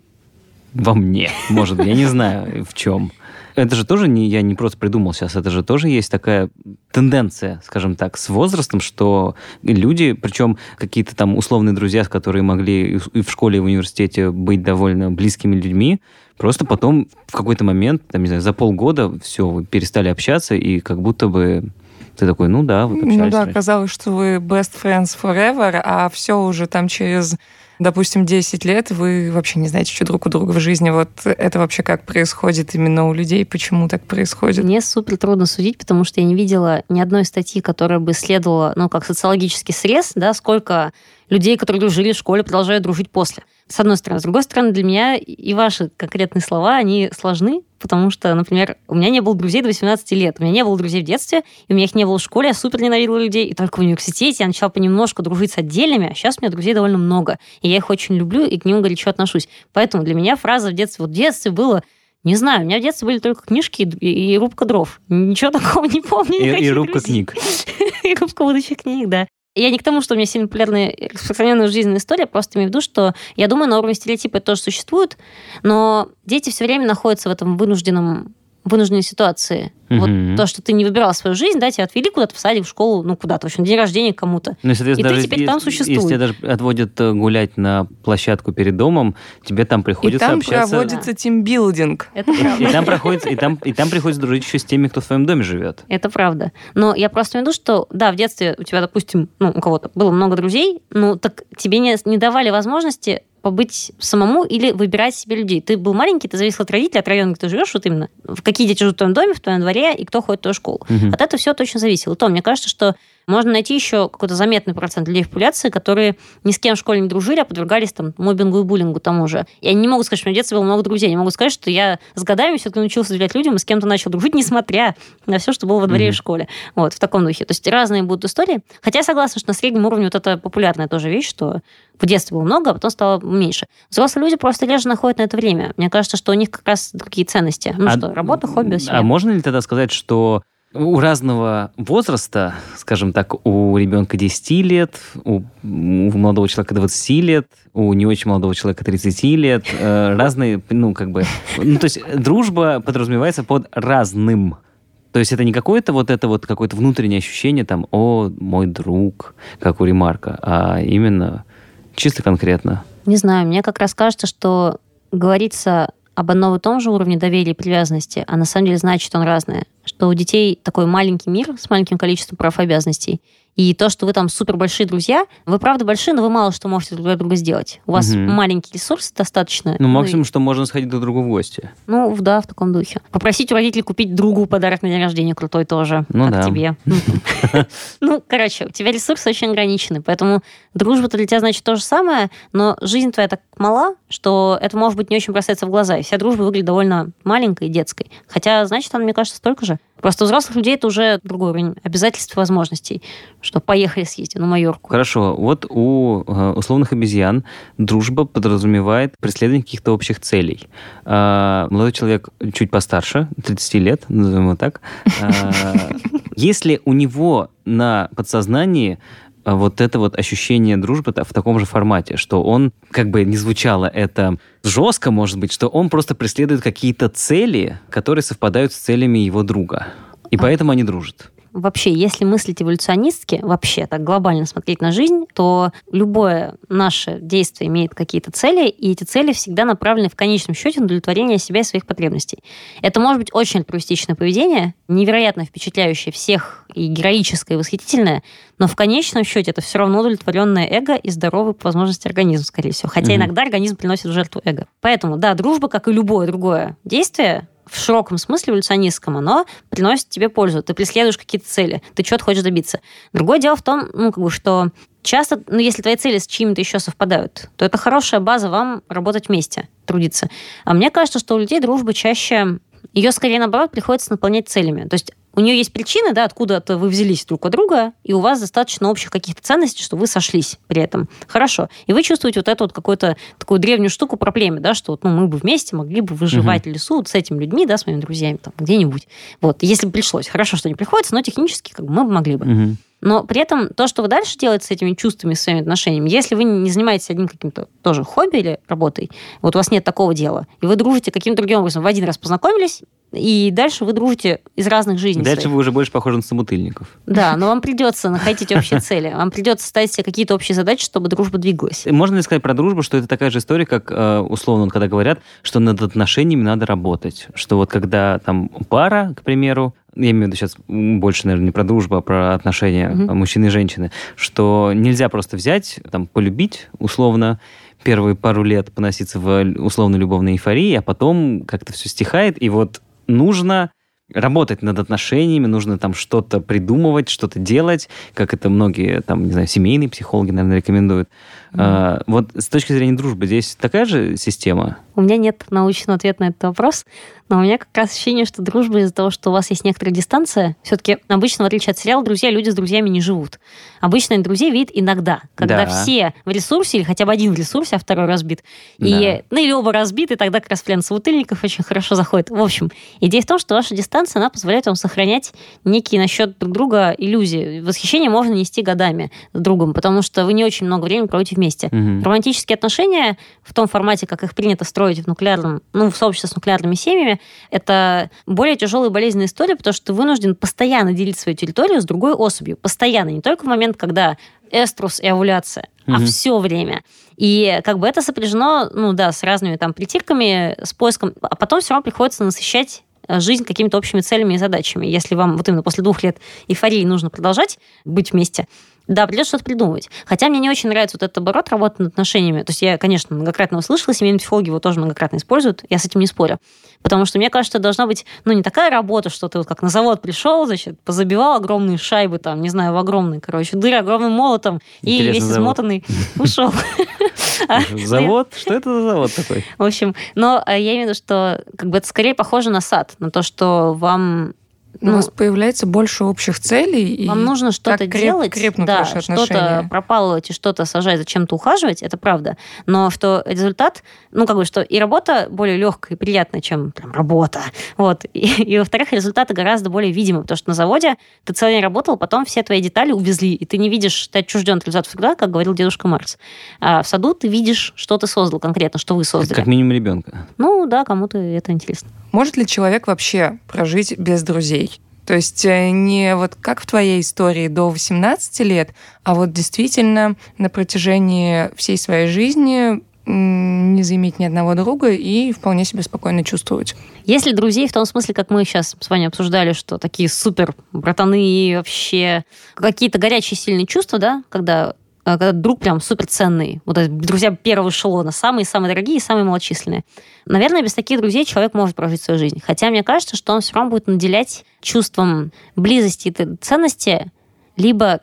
во мне, может я не знаю, в чем это же тоже не я не просто придумал сейчас, это же тоже есть такая тенденция, скажем так, с возрастом, что люди, причем какие-то там условные друзья, с которые могли и в школе, и в университете быть довольно близкими людьми, просто потом в какой-то момент, там, не знаю, за полгода все, вы перестали общаться, и как будто бы ты такой, ну да, вот общались. Ну да, казалось, что вы best friends forever, а все уже там через допустим, 10 лет, вы вообще не знаете, что друг у друга в жизни. Вот это вообще как происходит именно у людей, почему так происходит? Мне супер трудно судить, потому что я не видела ни одной статьи, которая бы исследовала, ну, как социологический срез, да, сколько людей, которые дружили в школе, продолжают дружить после. С одной стороны. С другой стороны, для меня и ваши конкретные слова, они сложны, потому что, например, у меня не было друзей до 18 лет, у меня не было друзей в детстве, и у меня их не было в школе, я супер ненавидела людей, и только в университете я начала понемножку дружить с отдельными, а сейчас у меня друзей довольно много, и я их очень люблю и к ним горячо отношусь. Поэтому для меня фраза в детстве, вот в детстве было не знаю, у меня в детстве были только книжки и, и рубка дров. Ничего такого не помню. И, и рубка друзей. книг. и рубка будущих книг, да. Я не к тому, что у меня сильно популярная распространенная жизненная история, просто имею в виду, что я думаю, на уровне стереотипа это тоже существует, но дети все время находятся в этом вынужденном вынужденной ситуации. Угу. Вот то, что ты не выбирал свою жизнь, да, тебя отвели куда-то в садик, в школу, ну, куда-то, в общем, день рождения кому-то. Ну, и, и ты теперь там существуешь. Если тебя даже отводят э, гулять на площадку перед домом, тебе там приходится и там общаться... проводится тимбилдинг. Это правда. И там, проходится, и, там, и там приходится дружить еще с теми, кто в твоем доме живет. Это правда. Но я просто имею в виду, что, да, в детстве у тебя, допустим, ну, у кого-то было много друзей, ну, так тебе не, не давали возможности побыть самому или выбирать себе людей. Ты был маленький, ты зависел от родителей, от района, где ты живешь, вот именно. В какие дети живут в твоем доме, в твоем дворе, и кто ходит в твою школу. Угу. От этого все точно зависело. То, мне кажется, что можно найти еще какой-то заметный процент людей в популяции, которые ни с кем в школе не дружили, а подвергались там мобингу и буллингу тому же. И они не могут сказать, что у меня в детстве было много друзей. Они могут сказать, что я с годами все-таки научился доверять людям и с кем-то начал дружить, несмотря на все, что было во дворе mm-hmm. и в школе. Вот, в таком духе. То есть разные будут истории. Хотя я согласна, что на среднем уровне вот это популярная тоже вещь, что в детстве было много, а потом стало меньше. Взрослые люди просто реже находят на это время. Мне кажется, что у них как раз другие ценности. Ну а, что, работа, хобби, семья. А можно ли тогда сказать, что у разного возраста, скажем так, у ребенка 10 лет, у, у молодого человека 20 лет, у не очень молодого человека 30 лет, э, разные, ну, как бы... Ну, то есть дружба подразумевается под разным. То есть это не какое-то вот это вот какое-то внутреннее ощущение там, о, мой друг, как у Ремарка, а именно чисто конкретно. Не знаю, мне как раз кажется, что говорится об одном и том же уровне доверия и привязанности, а на самом деле значит он разное. Что у детей такой маленький мир с маленьким количеством прав и обязанностей, и то, что вы там супер большие друзья, вы правда большие, но вы мало что можете друг для друга сделать. У вас угу. маленький ресурс достаточно. Ну, максимум, вы... что можно сходить друг к другу в гости. Ну, да, в таком духе. Попросить у родителей купить другу подарок на день рождения крутой тоже. Ну, как да. тебе. Ну, короче, у тебя ресурсы очень ограничены, поэтому дружба-то для тебя значит то же самое, но жизнь твоя так мала, что это, может быть, не очень бросается в глаза, и вся дружба выглядит довольно маленькой и детской. Хотя, значит, она, мне кажется, столько же. Просто у взрослых людей это уже другой уровень обязательств и возможностей, что поехали съездим на Майорку. Хорошо. Вот у э, условных обезьян дружба подразумевает преследование каких-то общих целей. А, молодой человек чуть постарше, 30 лет, назовем его так. А, если у него на подсознании вот это вот ощущение дружбы в таком же формате, что он, как бы не звучало это жестко, может быть, что он просто преследует какие-то цели, которые совпадают с целями его друга. И а. поэтому они дружат. Вообще, если мыслить эволюционистски, вообще так глобально смотреть на жизнь, то любое наше действие имеет какие-то цели, и эти цели всегда направлены в конечном счете на удовлетворение себя и своих потребностей. Это может быть очень альтруистичное поведение, невероятно впечатляющее всех и героическое, и восхитительное, но в конечном счете это все равно удовлетворенное эго и здоровый по возможности организм, скорее всего. Хотя mm-hmm. иногда организм приносит в жертву эго. Поэтому, да, дружба, как и любое другое действие, в широком смысле эволюционистском, оно приносит тебе пользу. Ты преследуешь какие-то цели, ты чего-то хочешь добиться. Другое дело в том, ну, как бы, что часто, ну, если твои цели с чьими-то еще совпадают, то это хорошая база вам работать вместе, трудиться. А мне кажется, что у людей дружба чаще ее скорее наоборот приходится наполнять целями. То есть у нее есть причины, да, откуда-то вы взялись друг от друга, и у вас достаточно общих каких-то ценностей, что вы сошлись при этом. Хорошо. И вы чувствуете вот эту вот какую-то такую древнюю штуку про племя, да, что вот, ну, мы бы вместе могли бы выживать угу. в лесу вот с этими людьми, да, с моими друзьями там где-нибудь. Вот, если бы пришлось. Хорошо, что не приходится, но технически как бы мы бы могли бы. Угу. Но при этом то, что вы дальше делаете с этими чувствами, с своими отношениями, если вы не занимаетесь одним каким-то тоже хобби или работой, вот у вас нет такого дела, и вы дружите каким-то другим образом, вы один раз познакомились, и дальше вы дружите из разных жизней. Дальше своих. вы уже больше похожи на собутыльников. Да, но вам придется находить общие цели. Вам придется ставить себе какие-то общие задачи, чтобы дружба двигалась. Можно ли сказать про дружбу, что это такая же история, как э, условно, когда говорят, что над отношениями надо работать. Что вот когда там пара, к примеру, я имею в виду сейчас больше, наверное, не про дружбу, а про отношения угу. мужчины и женщины, что нельзя просто взять, там, полюбить условно, первые пару лет поноситься в условно-любовной эйфории, а потом как-то все стихает, и вот нужно работать над отношениями, нужно там что-то придумывать, что-то делать, как это многие там, не знаю, семейные психологи, наверное, рекомендуют. Mm-hmm. А, вот с точки зрения дружбы здесь такая же система? У меня нет научного ответа на этот вопрос, но у меня как раз ощущение, что дружба из-за того, что у вас есть некоторая дистанция, все-таки обычно, в отличие от сериала, друзья, люди с друзьями не живут. Обычно друзей видят иногда, когда да. все в ресурсе, или хотя бы один в ресурсе, а второй разбит. И, да. Ну или оба разбиты, тогда как раз плен собутыльников очень хорошо заходит. В общем, идея в том, что ваша дистанция, она позволяет вам сохранять некие насчет друг друга иллюзии. Восхищение можно нести годами другом, потому что вы не очень много времени проводите вместе. Угу. Романтические отношения в том формате, как их принято строить в нуклеарном, ну, в сообществе с нуклеарными семьями, это более тяжелая и болезненная история, потому что ты вынужден постоянно делить свою территорию с другой особью. Постоянно, не только в момент, когда эструс и овуляция, угу. а все время. И как бы это сопряжено, ну да, с разными там притирками, с поиском, а потом все равно приходится насыщать жизнь какими-то общими целями и задачами. Если вам вот именно после двух лет эйфории нужно продолжать быть вместе, да, придется что-то придумывать. Хотя мне не очень нравится вот этот оборот работы над отношениями. То есть я, конечно, многократно услышала, семейные психологи его тоже многократно используют, я с этим не спорю. Потому что мне кажется, должна быть, ну, не такая работа, что ты вот как на завод пришел, значит, позабивал огромные шайбы, там, не знаю, в огромные, короче, дыры огромным молотом, и весь измотанный ушел. Завод? Что это за завод такой? В общем, но э, я имею в виду, что как бы это скорее похоже на сад, на то, что вам ну, у нас появляется больше общих целей. Вам нужно что-то креп, делать, да, что-то пропалывать и что-то сажать, зачем-то ухаживать, это правда. Но что результат, ну, как бы, что и работа более легкая и приятная, чем прям работа. Вот. И, и во-вторых, результаты гораздо более видимы, потому что на заводе ты целый день работал, потом все твои детали увезли, и ты не видишь, ты отчужден от результатов всегда, как говорил дедушка Маркс. А в саду ты видишь, что ты создал конкретно, что вы создали. Как минимум ребенка. Ну, да, кому-то это интересно. Может ли человек вообще прожить без друзей? То есть э, не вот как в твоей истории до 18 лет, а вот действительно на протяжении всей своей жизни не заиметь ни одного друга и вполне себе спокойно чувствовать. Если друзей в том смысле, как мы сейчас с вами обсуждали, что такие супер братаны и вообще какие-то горячие сильные чувства, да, когда когда друг прям суперценный. Вот друзья первого эшелона, самые-самые дорогие и самые малочисленные. Наверное, без таких друзей человек может прожить свою жизнь. Хотя мне кажется, что он все равно будет наделять чувством близости и ценности либо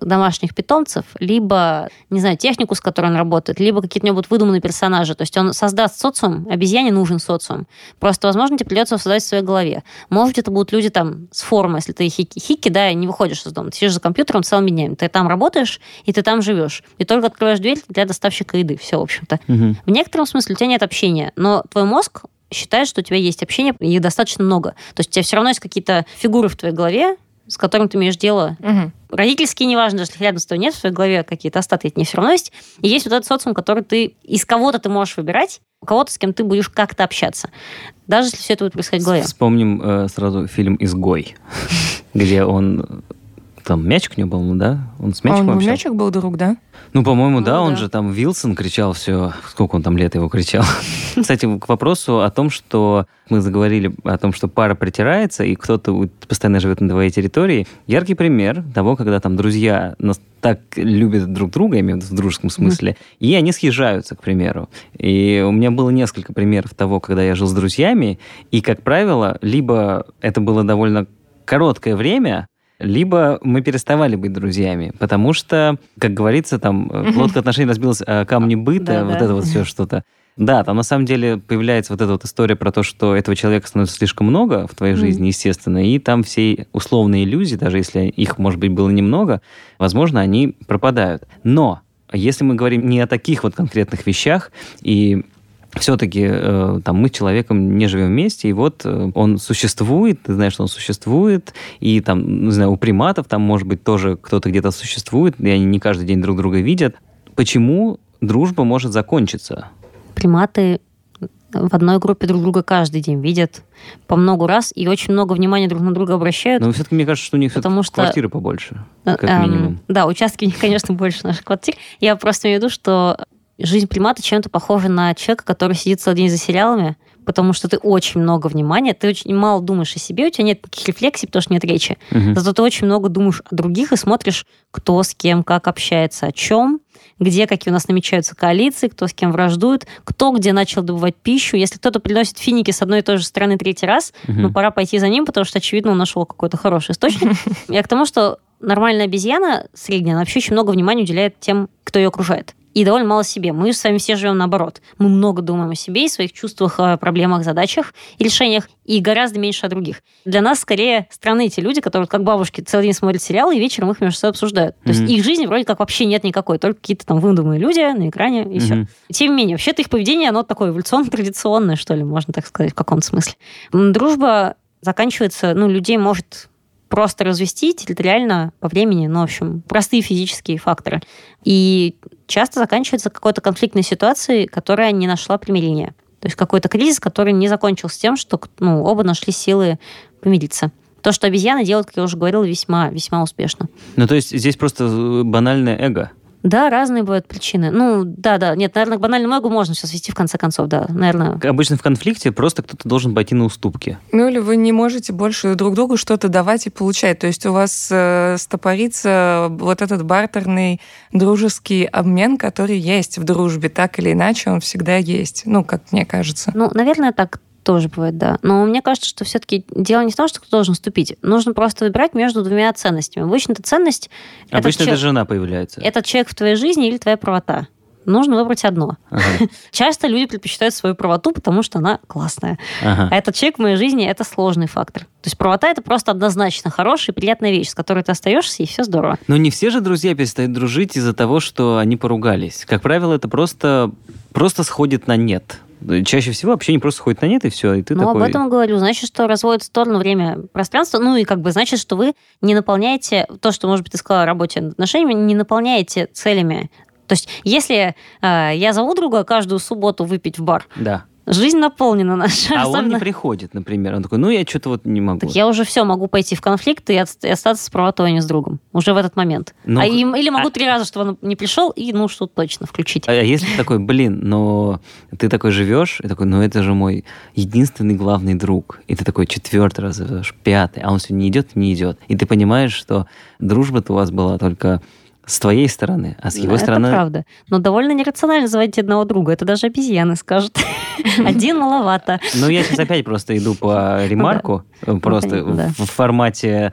домашних питомцев, либо, не знаю, технику, с которой он работает, либо какие-то у него будут выдуманные персонажи. То есть он создаст социум, обезьяне нужен социум. Просто, возможно, тебе придется создать в своей голове. Может, это будут люди там с форума, если ты хики, хики да, и не выходишь из дома. Ты сидишь за компьютером целыми днями. Ты там работаешь, и ты там живешь. И только открываешь дверь для доставщика еды. Все, в общем-то. Угу. В некотором смысле у тебя нет общения, но твой мозг считает, что у тебя есть общение, и их достаточно много. То есть у тебя все равно есть какие-то фигуры в твоей голове, с которым ты имеешь дело. Мгм. Родительские, неважно, даже если рядом с тобой нет, в твоей голове какие-то остатки от них все равно есть. И есть вот этот социум, который ты из кого-то ты можешь выбирать, у кого-то, с кем ты будешь как-то общаться. Даже если все это будет происходить в голове. Вспомним э, сразу фильм «Изгой», где он... Там мячик у него был, ну да? Он с А мячиком он у общался? мячик был друг, да? Ну, по-моему, да, Ну, он да. же там Вилсон кричал все. Сколько он там лет его кричал? Кстати, к вопросу о том, что мы заговорили о том, что пара притирается, и кто-то постоянно живет на твоей территории. Яркий пример того, когда там друзья нас так любят друг друга, я имею в виду в дружеском смысле, и они съезжаются, к примеру. И у меня было несколько примеров того, когда я жил с друзьями, и, как правило, либо это было довольно короткое время, либо мы переставали быть друзьями, потому что, как говорится, там э, лодка отношений разбилась о камни быта, Да, вот да. это вот все что-то. Да, там на самом деле появляется вот эта вот история про то, что этого человека становится слишком много в твоей Мгм. жизни, естественно, и там все условные иллюзии, даже если их, может быть, было немного, возможно, они пропадают. Но если мы говорим не о таких вот конкретных вещах, и все-таки э, там мы с человеком не живем вместе, и вот э, он существует, ты знаешь, что он существует, и там, не знаю, у приматов там, может быть, тоже кто-то где-то существует, и они не каждый день друг друга видят. Почему дружба может закончиться? Приматы в одной группе друг друга каждый день видят по много раз и очень много внимания друг на друга обращают. Но все-таки мне кажется, что у них Потому что- квартиры побольше, Э, как эм, минимум. Да, участки у них, конечно, больше наших квартир. Я просто имею в виду, что жизнь примата чем-то похожа на человека, который сидит целый день за сериалами, потому что ты очень много внимания, ты очень мало думаешь о себе, у тебя нет таких рефлексий, потому что нет речи. Мгм. Зато ты очень много думаешь о других и смотришь, кто с кем, как общается, о чем, где какие у нас намечаются коалиции, кто с кем враждует, кто где начал добывать пищу. Если кто-то приносит финики с одной и той же стороны третий раз, Мгм. ну, пора пойти за ним, потому что, очевидно, он нашел какой-то хороший источник. Я к тому, что нормальная обезьяна средняя, она вообще очень много внимания уделяет тем, кто ее окружает. И довольно мало себе. Мы с вами все живем наоборот. Мы много думаем о себе и своих чувствах, о проблемах, задачах и решениях, и гораздо меньше о других. Для нас скорее странны эти люди, которые как бабушки целый день смотрят сериалы и вечером их между собой обсуждают. То есть Мгм. их жизни вроде как вообще нет никакой, только какие-то там выдуманные люди на экране и все. Мгм. Тем не менее, вообще-то их поведение, оно такое эволюционно-традиционное, что ли, можно так сказать, в каком-то смысле. Дружба заканчивается, ну, людей может просто развести территориально по времени, ну, в общем, простые физические факторы. И часто заканчивается какой-то конфликтной ситуацией, которая не нашла примирения. То есть какой-то кризис, который не закончился тем, что ну, оба нашли силы помириться. То, что обезьяны делают, как я уже говорила, весьма, весьма успешно. Ну, то есть здесь просто э, банальное эго. Да, разные бывают причины. Ну, да, да. Нет, наверное, к банальному эго можно сейчас свести в конце концов, да. Наверное, Обычно в конфликте просто кто-то должен пойти на уступки. Ну или вы не можете больше друг другу что-то давать и получать. То есть у вас э, стопорится вот этот бартерный дружеский обмен, который есть в дружбе. Так или иначе, он всегда есть. Ну, как мне кажется. Ну, наверное, так тоже бывает, да. Но мне кажется, что все-таки дело не в том, что кто должен вступить. Нужно просто выбирать между двумя ценностями. Обычно это ценность... Обычно это жена появляется. Этот человек в твоей жизни или твоя правота. Нужно выбрать одно. Ага, Часто люди предпочитают свою правоту, потому что она классная. ага. А этот человек в моей жизни это сложный фактор. То есть правота это просто однозначно хорошая и приятная вещь, с которой ты остаешься, и все здорово. Но не все же друзья перестают дружить из-за того, что они поругались. Как правило, это просто, просто сходит на нет. Чаще всего общение просто сходит на нет, и все. И ты ну, такой... об этом говорю. Значит, что разводит в сторону время, пространство. Ну, и как бы значит, что вы не наполняете то, что, может быть, ты сказала о работе над отношениями, не наполняете целями. То есть, если э, я зову друга каждую субботу выпить в бар, Да. жизнь наполнена наша. А он не особенно- приходит, например. Он такой, ну, я что-то вот не могу. Так я уже все могу пойти в конфликт и, от- и остаться с правотой, а не с другом. Уже в этот момент. Ну, а им- или могу а- три раза, чтобы он не пришел, и ну что точно включить. А если ты такой, блин, но ты такой живешь, и такой, ну это же мой единственный главный друг. И ты такой четвертый раз, пятый, а он все не идет, не идет. И ты понимаешь, что дружба-то у вас была только с твоей стороны, а с его Ну, это стороны... правда. Но довольно нерационально заводить одного друга. Это даже обезьяны скажут. Один маловато. Ну, я сейчас опять просто иду по ремарку, э, просто понятно, да. в формате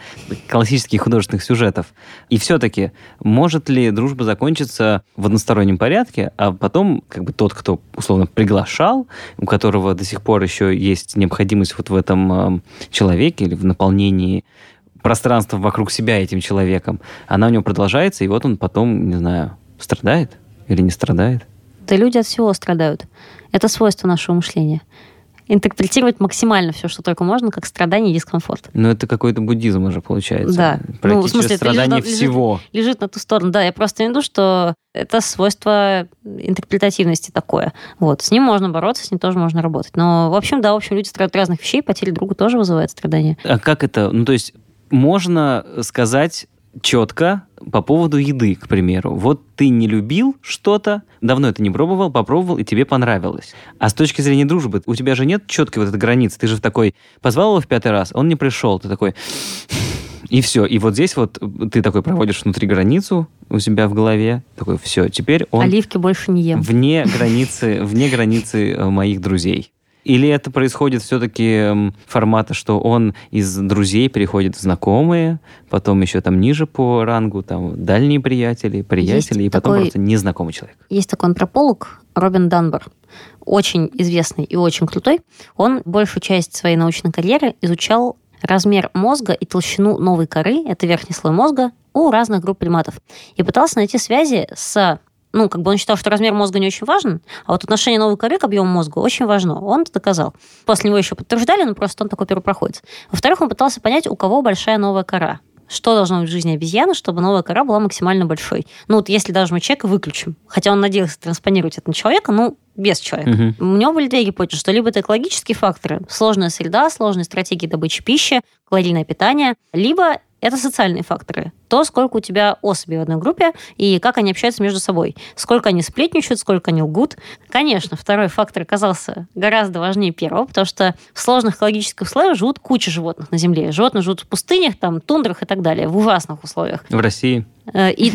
классических художественных сюжетов. И все-таки, может ли дружба закончиться в одностороннем порядке, а потом как бы тот, кто условно приглашал, у которого до сих пор еще есть необходимость вот в этом эм, человеке или в наполнении пространства вокруг себя этим человеком, она у него продолжается, и вот он потом, не знаю, страдает или не страдает? Да люди от всего страдают. Это свойство нашего мышления. интерпретировать максимально все, что только можно, как страдание и дискомфорт. Ну, это какой-то буддизм уже получается. Да. Ну, в смысле, страдание лежит, всего. Лежит, лежит на ту сторону. Да, я просто имею в виду, что это свойство интерпретативности такое. Вот. С ним можно бороться, с ним тоже можно работать. Но, в общем, да, в общем, люди страдают разных вещей, потеря друга тоже вызывает страдания. А как это? Ну, то есть можно сказать четко по поводу еды, к примеру. Вот ты не любил что-то, давно это не пробовал, попробовал, и тебе понравилось. А с точки зрения дружбы, у тебя же нет четкой вот этой границы. Ты же в такой, позвал его в пятый раз, он не пришел, ты такой... И все. И вот здесь вот ты такой проводишь внутри границу у себя в голове. Такой, все, теперь он... Оливки больше не ем. Вне границы, вне границы э, моих друзей. Или это происходит все-таки формата, что он из друзей переходит в знакомые, потом еще там ниже по рангу, там дальние приятели, приятели, Есть и потом такой... просто незнакомый человек. Есть такой антрополог Робин Данбар, очень известный и очень крутой. Он большую часть своей научной карьеры изучал размер мозга и толщину новой коры, это верхний слой мозга, у разных групп приматов. И пытался найти связи с ну, как бы он считал, что размер мозга не очень важен, а вот отношение новой коры к объему мозга очень важно. Он это доказал. После него еще подтверждали, но просто он такой первопроходец. Во-вторых, он пытался понять, у кого большая новая кора что должно быть в жизни обезьяны, чтобы новая кора была максимально большой. Ну вот если даже мы человека выключим, хотя он надеялся транспонировать это на человека, ну без человека. Угу. У него были две гипотезы, что либо это экологические факторы, сложная среда, сложные стратегии добычи пищи, калорийное питание, либо это социальные факторы. То, сколько у тебя особей в одной группе и как они общаются между собой. Сколько они сплетничают, сколько они лгут. Конечно, второй фактор оказался гораздо важнее первого, потому что в сложных экологических условиях живут куча животных на Земле. Животные живут в пустынях, там, тундрах и так далее, в ужасных условиях. В России. Э, и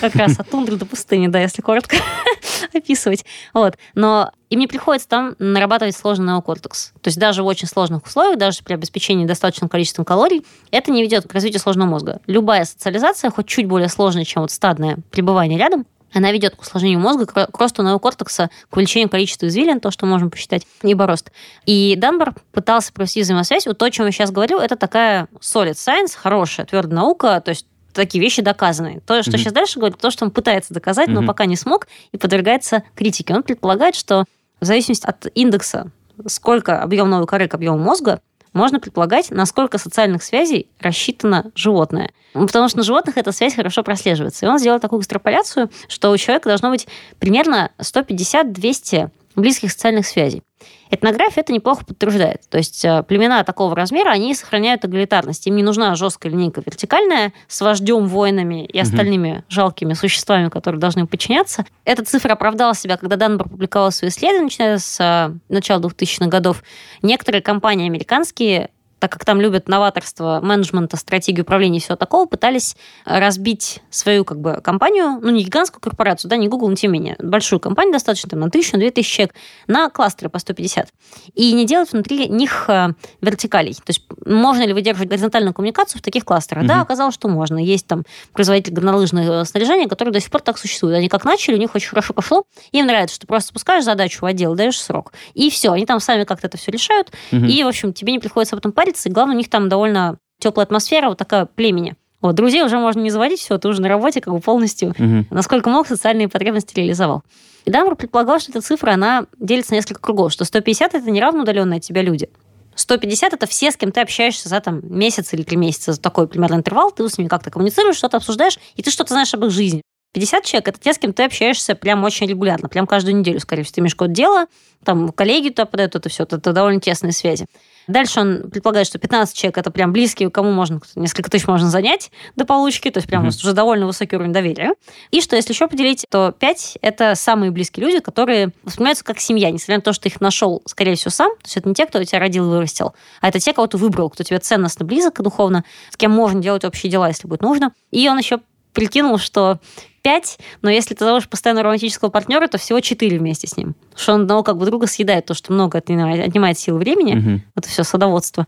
как раз от тундры до пустыни, да, если коротко описывать. Вот. Но им не приходится там нарабатывать сложный неокортекс. То есть даже в очень сложных условиях, даже при обеспечении достаточным количеством калорий, это не ведет к развитию сложного мозга. Любая социализация, хоть чуть более сложная, чем вот стадное пребывание рядом, она ведет к усложнению мозга, к росту неокортекса, к увеличению количества извилин, то, что можем посчитать, ибо рост. И Данбар пытался провести взаимосвязь. Вот то, о чем я сейчас говорю, это такая solid science, хорошая, твердая наука, то есть такие вещи доказаны. То, что mm-hmm. сейчас дальше говорит, то, что он пытается доказать, mm-hmm. но пока не смог и подвергается критике. Он предполагает, что в зависимости от индекса, сколько объем новой коры к объему мозга, можно предполагать, насколько социальных связей рассчитано животное. Потому что на животных эта связь хорошо прослеживается. И он сделал такую экстраполяцию, что у человека должно быть примерно 150-200 близких социальных связей. Этнография это неплохо подтверждает. То есть э, племена такого размера, они сохраняют эгалитарность. Им не нужна жесткая линейка вертикальная с вождем, воинами и остальными угу. жалкими существами, которые должны подчиняться. Эта цифра оправдала себя, когда Данбор публиковал свои исследования, начиная с э, начала 2000-х годов. Некоторые компании американские так как там любят новаторство, менеджмента, стратегию управления и всего такого, пытались разбить свою как бы компанию, ну не гигантскую корпорацию, да, не Google, но тем не менее, большую компанию достаточно, там, на тысячу, на две тысячи человек, на кластеры по 150. И не делать внутри них э, вертикалей. То есть можно ли выдерживать горизонтальную коммуникацию в таких кластерах? Угу. Да, оказалось, что можно. Есть там производитель горнолыжного снаряжения, которые до сих пор так существуют. Они как начали, у них очень хорошо пошло. Им нравится, что просто спускаешь задачу в отдел, даешь срок. И все, они там сами как-то это все решают. Угу. И, в общем, тебе не приходится об этом парить париться, и главное, у них там довольно теплая атмосфера, вот такая племени. Вот, друзей уже можно не заводить, все, ты уже на работе как бы полностью, угу. насколько мог, социальные потребности реализовал. И Дамбр предполагал, что эта цифра, она делится на несколько кругов, что 150 – это не равно удаленные от тебя люди. 150 – это все, с кем ты общаешься за там, месяц или три месяца, за такой примерно интервал, ты с ними как-то коммуницируешь, что-то обсуждаешь, и ты что-то знаешь об их жизни. 50 человек – это те, с кем ты общаешься прям очень регулярно, прям каждую неделю, скорее всего. Ты имеешь какое-то дело, там коллеги туда подают, это все, это, это довольно тесные связи. Дальше он предполагает, что 15 человек это прям близкие, кому можно несколько тысяч можно занять до получки, то есть прям mm-hmm. уже довольно высокий уровень доверия. И что если еще поделить, то 5 это самые близкие люди, которые воспринимаются как семья, несмотря на то, что их нашел, скорее всего, сам. То есть это не те, кто тебя родил и вырастил, а это те, кого ты выбрал, кто тебе ценностно близок духовно, с кем можно делать общие дела, если будет нужно. И он еще прикинул, что 5, но если ты зовешь постоянно романтического партнера, то всего 4 вместе с ним. Потому что он одного как бы друга съедает, то, что много отнимает, отнимает силы времени. Угу. Это все садоводство.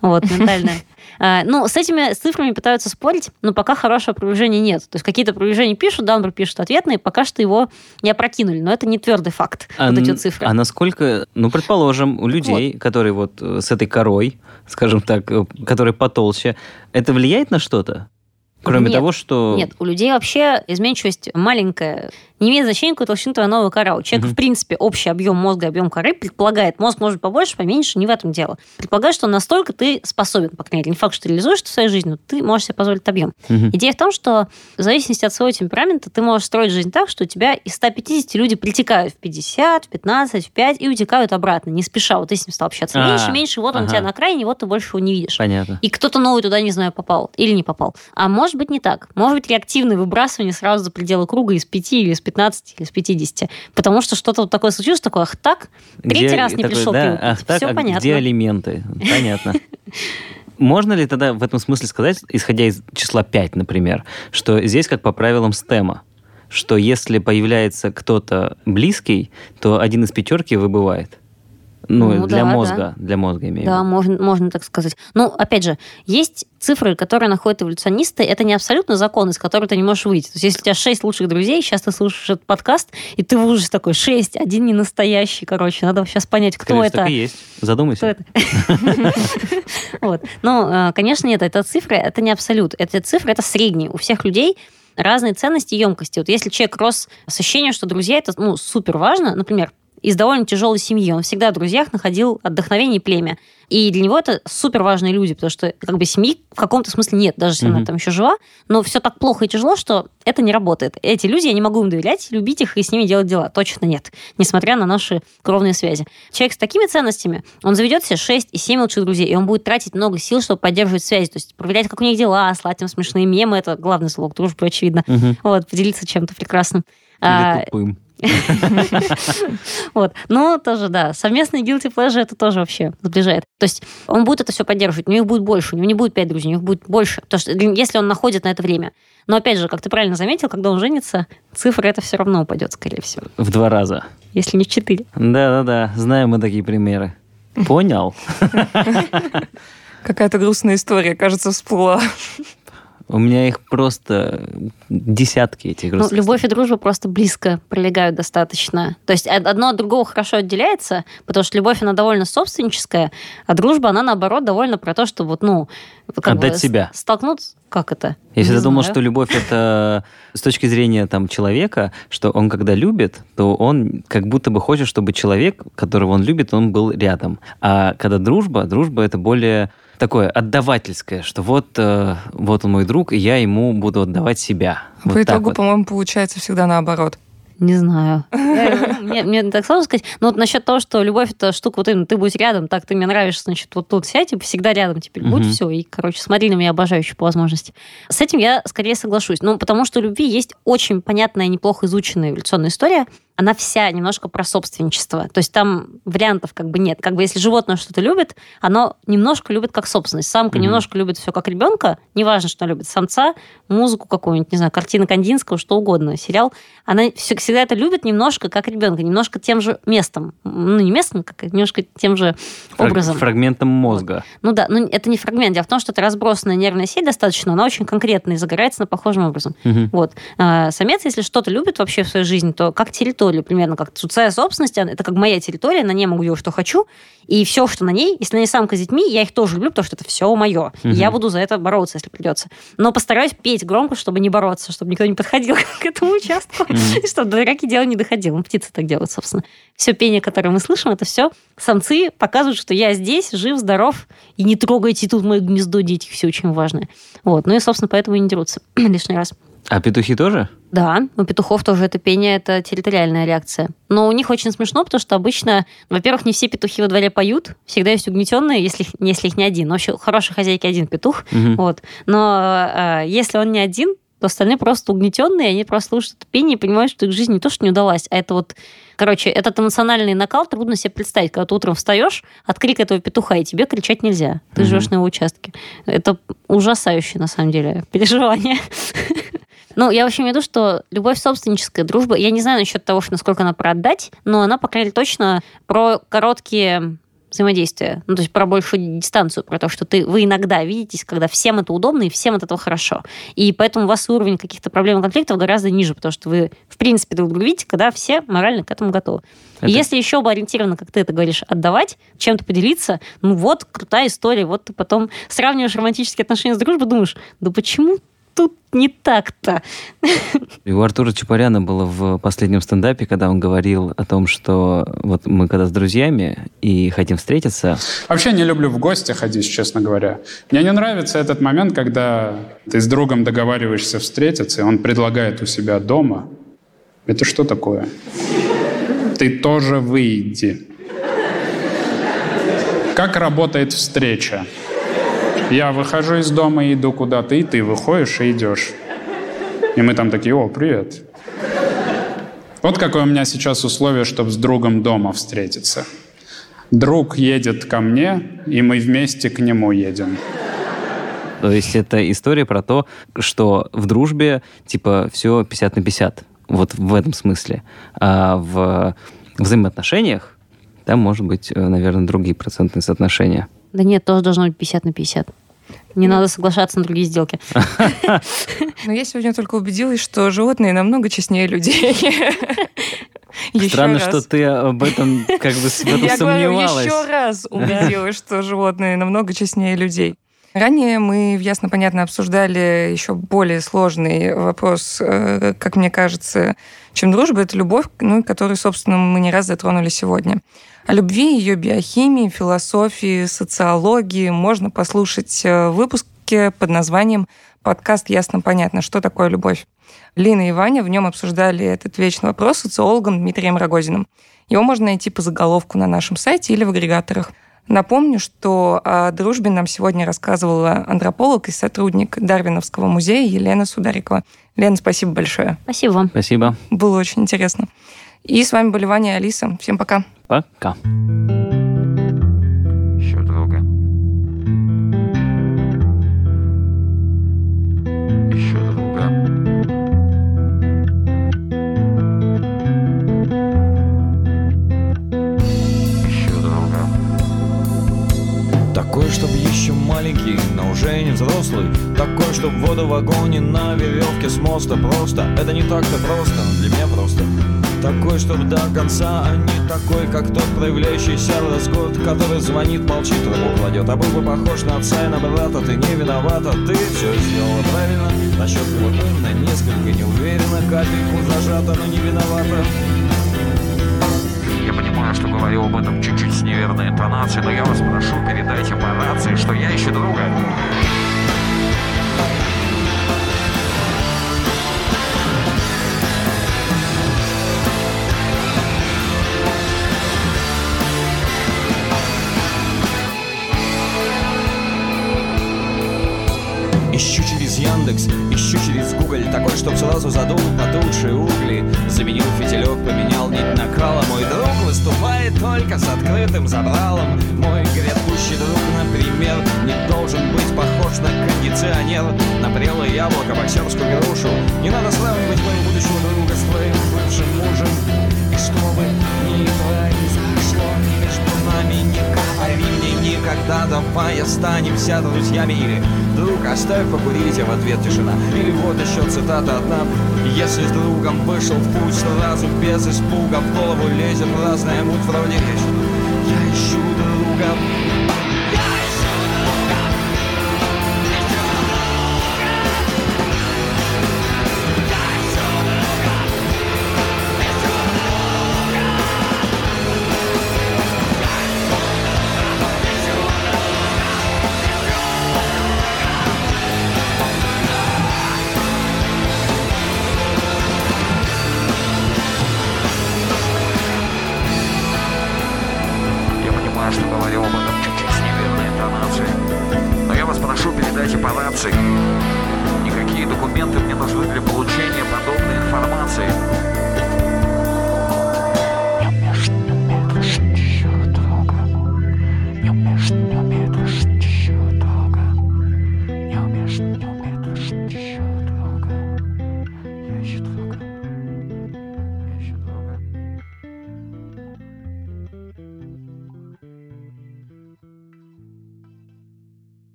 Вот, ментальное. А, ну, с этими цифрами пытаются спорить, но пока хорошего опровержения нет. То есть какие-то опровержения пишут, Данбр пишет ответные, пока что его не опрокинули. Но это не твердый факт, а, вот эти цифры. А насколько, ну, предположим, у людей, вот. которые вот э, с этой корой, скажем так, э, которые потолще, это влияет на что-то? Кроме Нет, того, что... Нет, у людей вообще изменчивость маленькая. Не имеет значения, какую толщину твоя новая кора. У человека, Мгм. в принципе, общий объем мозга, объем коры предполагает, мозг может побольше, поменьше, не в этом дело. Предполагает, что настолько ты способен, по крайней мере. Не факт, что ты реализуешь это в своей жизни, но ты можешь себе позволить объем. Мгм. Идея в том, что в зависимости от своего темперамента ты можешь строить жизнь так, что у тебя из 150 люди притекают в 50, в 15, в 5 и утекают обратно, не спеша. Вот ты с ним стал общаться А, меньше, меньше, вот он ага. тебя на окраине, вот ты больше его не видишь. Понятно. И кто-то новый туда, не знаю, попал или не попал. А может быть не так. Может быть реактивное выбрасывание сразу за пределы круга из 5 или из 15 или из 50. Потому что что-то вот такое случилось, такое, ах так, третий Где раз не такой, пришел да, ах, так, Все а понятно. где алименты? Понятно. Можно ли тогда в этом смысле сказать, исходя из числа 5, например, что здесь как по правилам стема, что если появляется кто-то близкий, то один из пятерки выбывает? Ну, Ну, для да, мозга, для мозга имею Да, можно, можно так сказать. Ну, опять же, есть цифры, которые находят эволюционисты. Это не абсолютно закон, из которого ты не можешь выйти. То есть, если у тебя шесть лучших друзей, сейчас ты слушаешь этот подкаст, и ты в ужасе такой, шесть, один не настоящий, короче. Надо сейчас понять, кто Скорее, это. так и есть. Задумайся. Вот. Ну, конечно, нет, это цифры, это не абсолют. Это цифры, это средние. У всех людей разные ценности и емкости. Вот если человек рос с ощущением, что друзья это ну, супер важно, например, из довольно тяжелой семьи, он всегда в друзьях находил отдохновение и племя. И для него это супер важные люди, потому что как бы семьи в каком-то смысле нет, даже если она Мгм. там еще жива, но все так плохо и тяжело, что это не работает. Эти люди, я не могу им доверять, любить их и с ними делать дела. Точно нет, несмотря на наши кровные связи. Человек с такими ценностями, он заведет себе 6 и 7 лучших друзей, и он будет тратить много сил, чтобы поддерживать связи, то есть проверять, как у них дела, слать им смешные мемы, это главный залог дружбы, очевидно. Мгм. Вот, поделиться чем-то прекрасным. Или А, тупым. вот. Но тоже, да, совместный guilty pleasure это тоже вообще сближает. То есть он будет это все поддерживать, у них будет больше, у него не будет пять друзей, у них будет больше. Потому что если он находит на это время. Но опять же, как ты правильно заметил, когда он женится, цифра это все равно упадет, скорее всего. В два раза. Если не в четыре. Да-да-да, знаем мы такие примеры. Понял? Какая-то грустная история, кажется, всплыла. У меня их просто десятки этих Ну, любовь и дружба просто близко пролегают достаточно. То есть од- одно от другого хорошо отделяется, потому что любовь, она довольно собственническая, а дружба, она, наоборот, довольно про то, что вот, ну... как Отдать бы себя. Столкнуться... Как это? Я всегда Не думал, знаю. что любовь это с точки зрения там человека, что он когда любит, то он как будто бы хочет, чтобы человек, которого он любит, он был рядом. А когда дружба, дружба это более такое отдавательское, что вот, э, вот он мой друг, и я ему буду отдавать себя. Вот По так итогу, вот. по-моему, получается всегда наоборот. Не знаю. Мне, мне так сложно сказать. Но вот насчет того, что любовь это штука, вот именно ты будь рядом, так ты мне нравишься, значит, вот тут сядь, и всегда рядом теперь будь, Мгм. все. И, короче, смотри на меня обожающе по возможности. С этим я скорее соглашусь. Ну, потому что у любви есть очень понятная, неплохо изученная эволюционная история. Она вся немножко про собственничество. То есть там вариантов как бы нет. Как бы если животное что-то любит, оно немножко любит как собственность. Самка Мгм. немножко любит все как ребенка. Неважно, что она любит. Самца, музыку какую-нибудь, не знаю, картины Кандинского, что угодно, сериал. Она всё- всегда это любит немножко как ребенка, немножко тем же местом. Ну, не местом, как немножко тем же образом. Фрагментом мозга. Ну да, ну это не фрагмент. Дело в том, что это разбросанная нервная сеть достаточно, она очень конкретная и загорается на похожим образом. Мгм. Вот. А, Самец, если что-то любит вообще в своей жизни, то как территорию, примерно как своя собственность, она- это как моя территория, на ней могу делать, что хочу, и все, что на ней, если на ней самка с детьми, я их тоже люблю, потому что это все мое. Мгм. Я буду за это бороться, если придется. Но постараюсь петь громко, чтобы не бороться, чтобы никто не подходил к этому участку, и чтобы до драки дело не доходило. Птицы так делают, собственно. Все пение, которое мы слышим, это все самцы показывают, что я здесь, жив, здоров, и не трогайте тут мое гнездо, дети, все очень важное. Вот. Ну и, собственно, поэтому и не дерутся лишний раз. А петухи тоже? Да, у петухов тоже это пение, это территориальная реакция. Но у них очень смешно, потому что обычно, во-первых, не все петухи во дворе поют, всегда есть угнетенные, если, если их не один. Вообще, у хорошей хозяйки один петух, Мгм. вот. Но э, если он не один, то остальные просто угнетенные, они просто слушают это пение и понимают, что их жизнь не то, что не удалась, а это вот, короче, этот эмоциональный накал трудно себе представить, когда ты утром встаешь от крика этого петуха, и тебе кричать нельзя. Ты Мгм. живешь на его участке. Это ужасающее, на самом деле, переживание. Ну, я вообще имею в виду, что любовь собственническая, дружба, я не знаю насчет того, что насколько она про отдать, но она, по крайней мере, точно про короткие взаимодействия, ну, то есть про большую дистанцию, про то, что ты, вы иногда видитесь, когда всем это удобно и всем от этого хорошо. И поэтому у вас уровень каких-то проблем и конфликтов гораздо ниже, потому что вы, в принципе, друг друга видите, когда все морально к этому готовы. Это- И если еще бы ориентированно, как ты это говоришь, отдавать, чем-то поделиться, ну вот, крутая история, вот ты потом сравниваешь романтические отношения с дружбой, думаешь, да почему тут не так-то. И у Артура Чапаряна было в последнем стендапе, когда он говорил о том, что вот мы когда с друзьями и хотим встретиться... Вообще не люблю в гости ходить, честно говоря. Мне не нравится этот момент, когда ты с другом договариваешься встретиться, и он предлагает у себя дома. Это что такое? Ты тоже выйди. Как работает встреча? Я выхожу из дома и иду куда-то, и ты выходишь и идешь. И мы там такие, о, привет. Вот какое у меня сейчас условие, чтобы с другом дома встретиться. Друг едет ко мне, и мы вместе к нему едем. То есть это история про то, что в дружбе типа все 50 на 50. Вот в этом смысле. А в взаимоотношениях там может быть, наверное, другие процентные соотношения. Да нет, тоже должно быть 50 на 50. Не надо соглашаться на другие сделки. Но я сегодня только убедилась, что животные намного честнее людей. Странно, что ты об этом как бы в этом Я сомневалась. еще раз убедилась, что животные намного честнее людей. Ранее мы ясно понятно обсуждали еще более сложный вопрос, э, как мне кажется, чем дружба. Это любовь, ну, которую, собственно, мы не раз затронули сегодня. О любви, ее биохимии, философии, социологии можно послушать э, в выпуске под названием «Подкаст ясно понятно. Что такое любовь?». Лина и Ваня в нем обсуждали этот вечный вопрос с социологом Дмитрием Рогозиным. Его можно найти по заголовку на нашем сайте или в агрегаторах. Напомню, что о дружбе нам сегодня рассказывала антрополог и сотрудник Дарвиновского музея Елена Сударикова. Лена, спасибо большое. Спасибо вам. Спасибо. Было очень интересно. И с вами были Ваня и Алиса. Всем пока. Пока. Еще друга. Еще друга. Маленький, но уже не взрослый Такой, чтоб воду в вагоне на веревке с моста Просто, это не так-то просто, для меня просто такой, чтоб до конца, а не такой, как тот проявляющийся разгод, который звонит, молчит, руку кладет. А был бы похож на отца и на брата, ты не виновата, ты все сделала правильно. Насчет глубины несколько не уверена, капельку зажата, но не виновата. Я понимаю, что говорю об этом чуть-чуть с неверной интонацией, но я вас прошу, передайте по рации, что я ищу друга. Ищу через Яндекс, ищу через Google Такой, чтоб сразу задул потухшие угли. Заменил фитилек, поменял нить накала Мой друг выступает только с открытым забралом. Мой грядущий друг, например Не должен быть похож на кондиционер. На прелое яблоко, боксерскую грушу. Не надо сравнивать моего будущего друга с твоим бывшим мужем. И чтобы ни произошло нами Не говори мне никогда, давай останемся друзьями. Или друг, оставь покурить, а в ответ тишина. Или вот еще цитата одна. Если с другом вышел в путь сразу без испуга В голову лезет разная муть вроде Я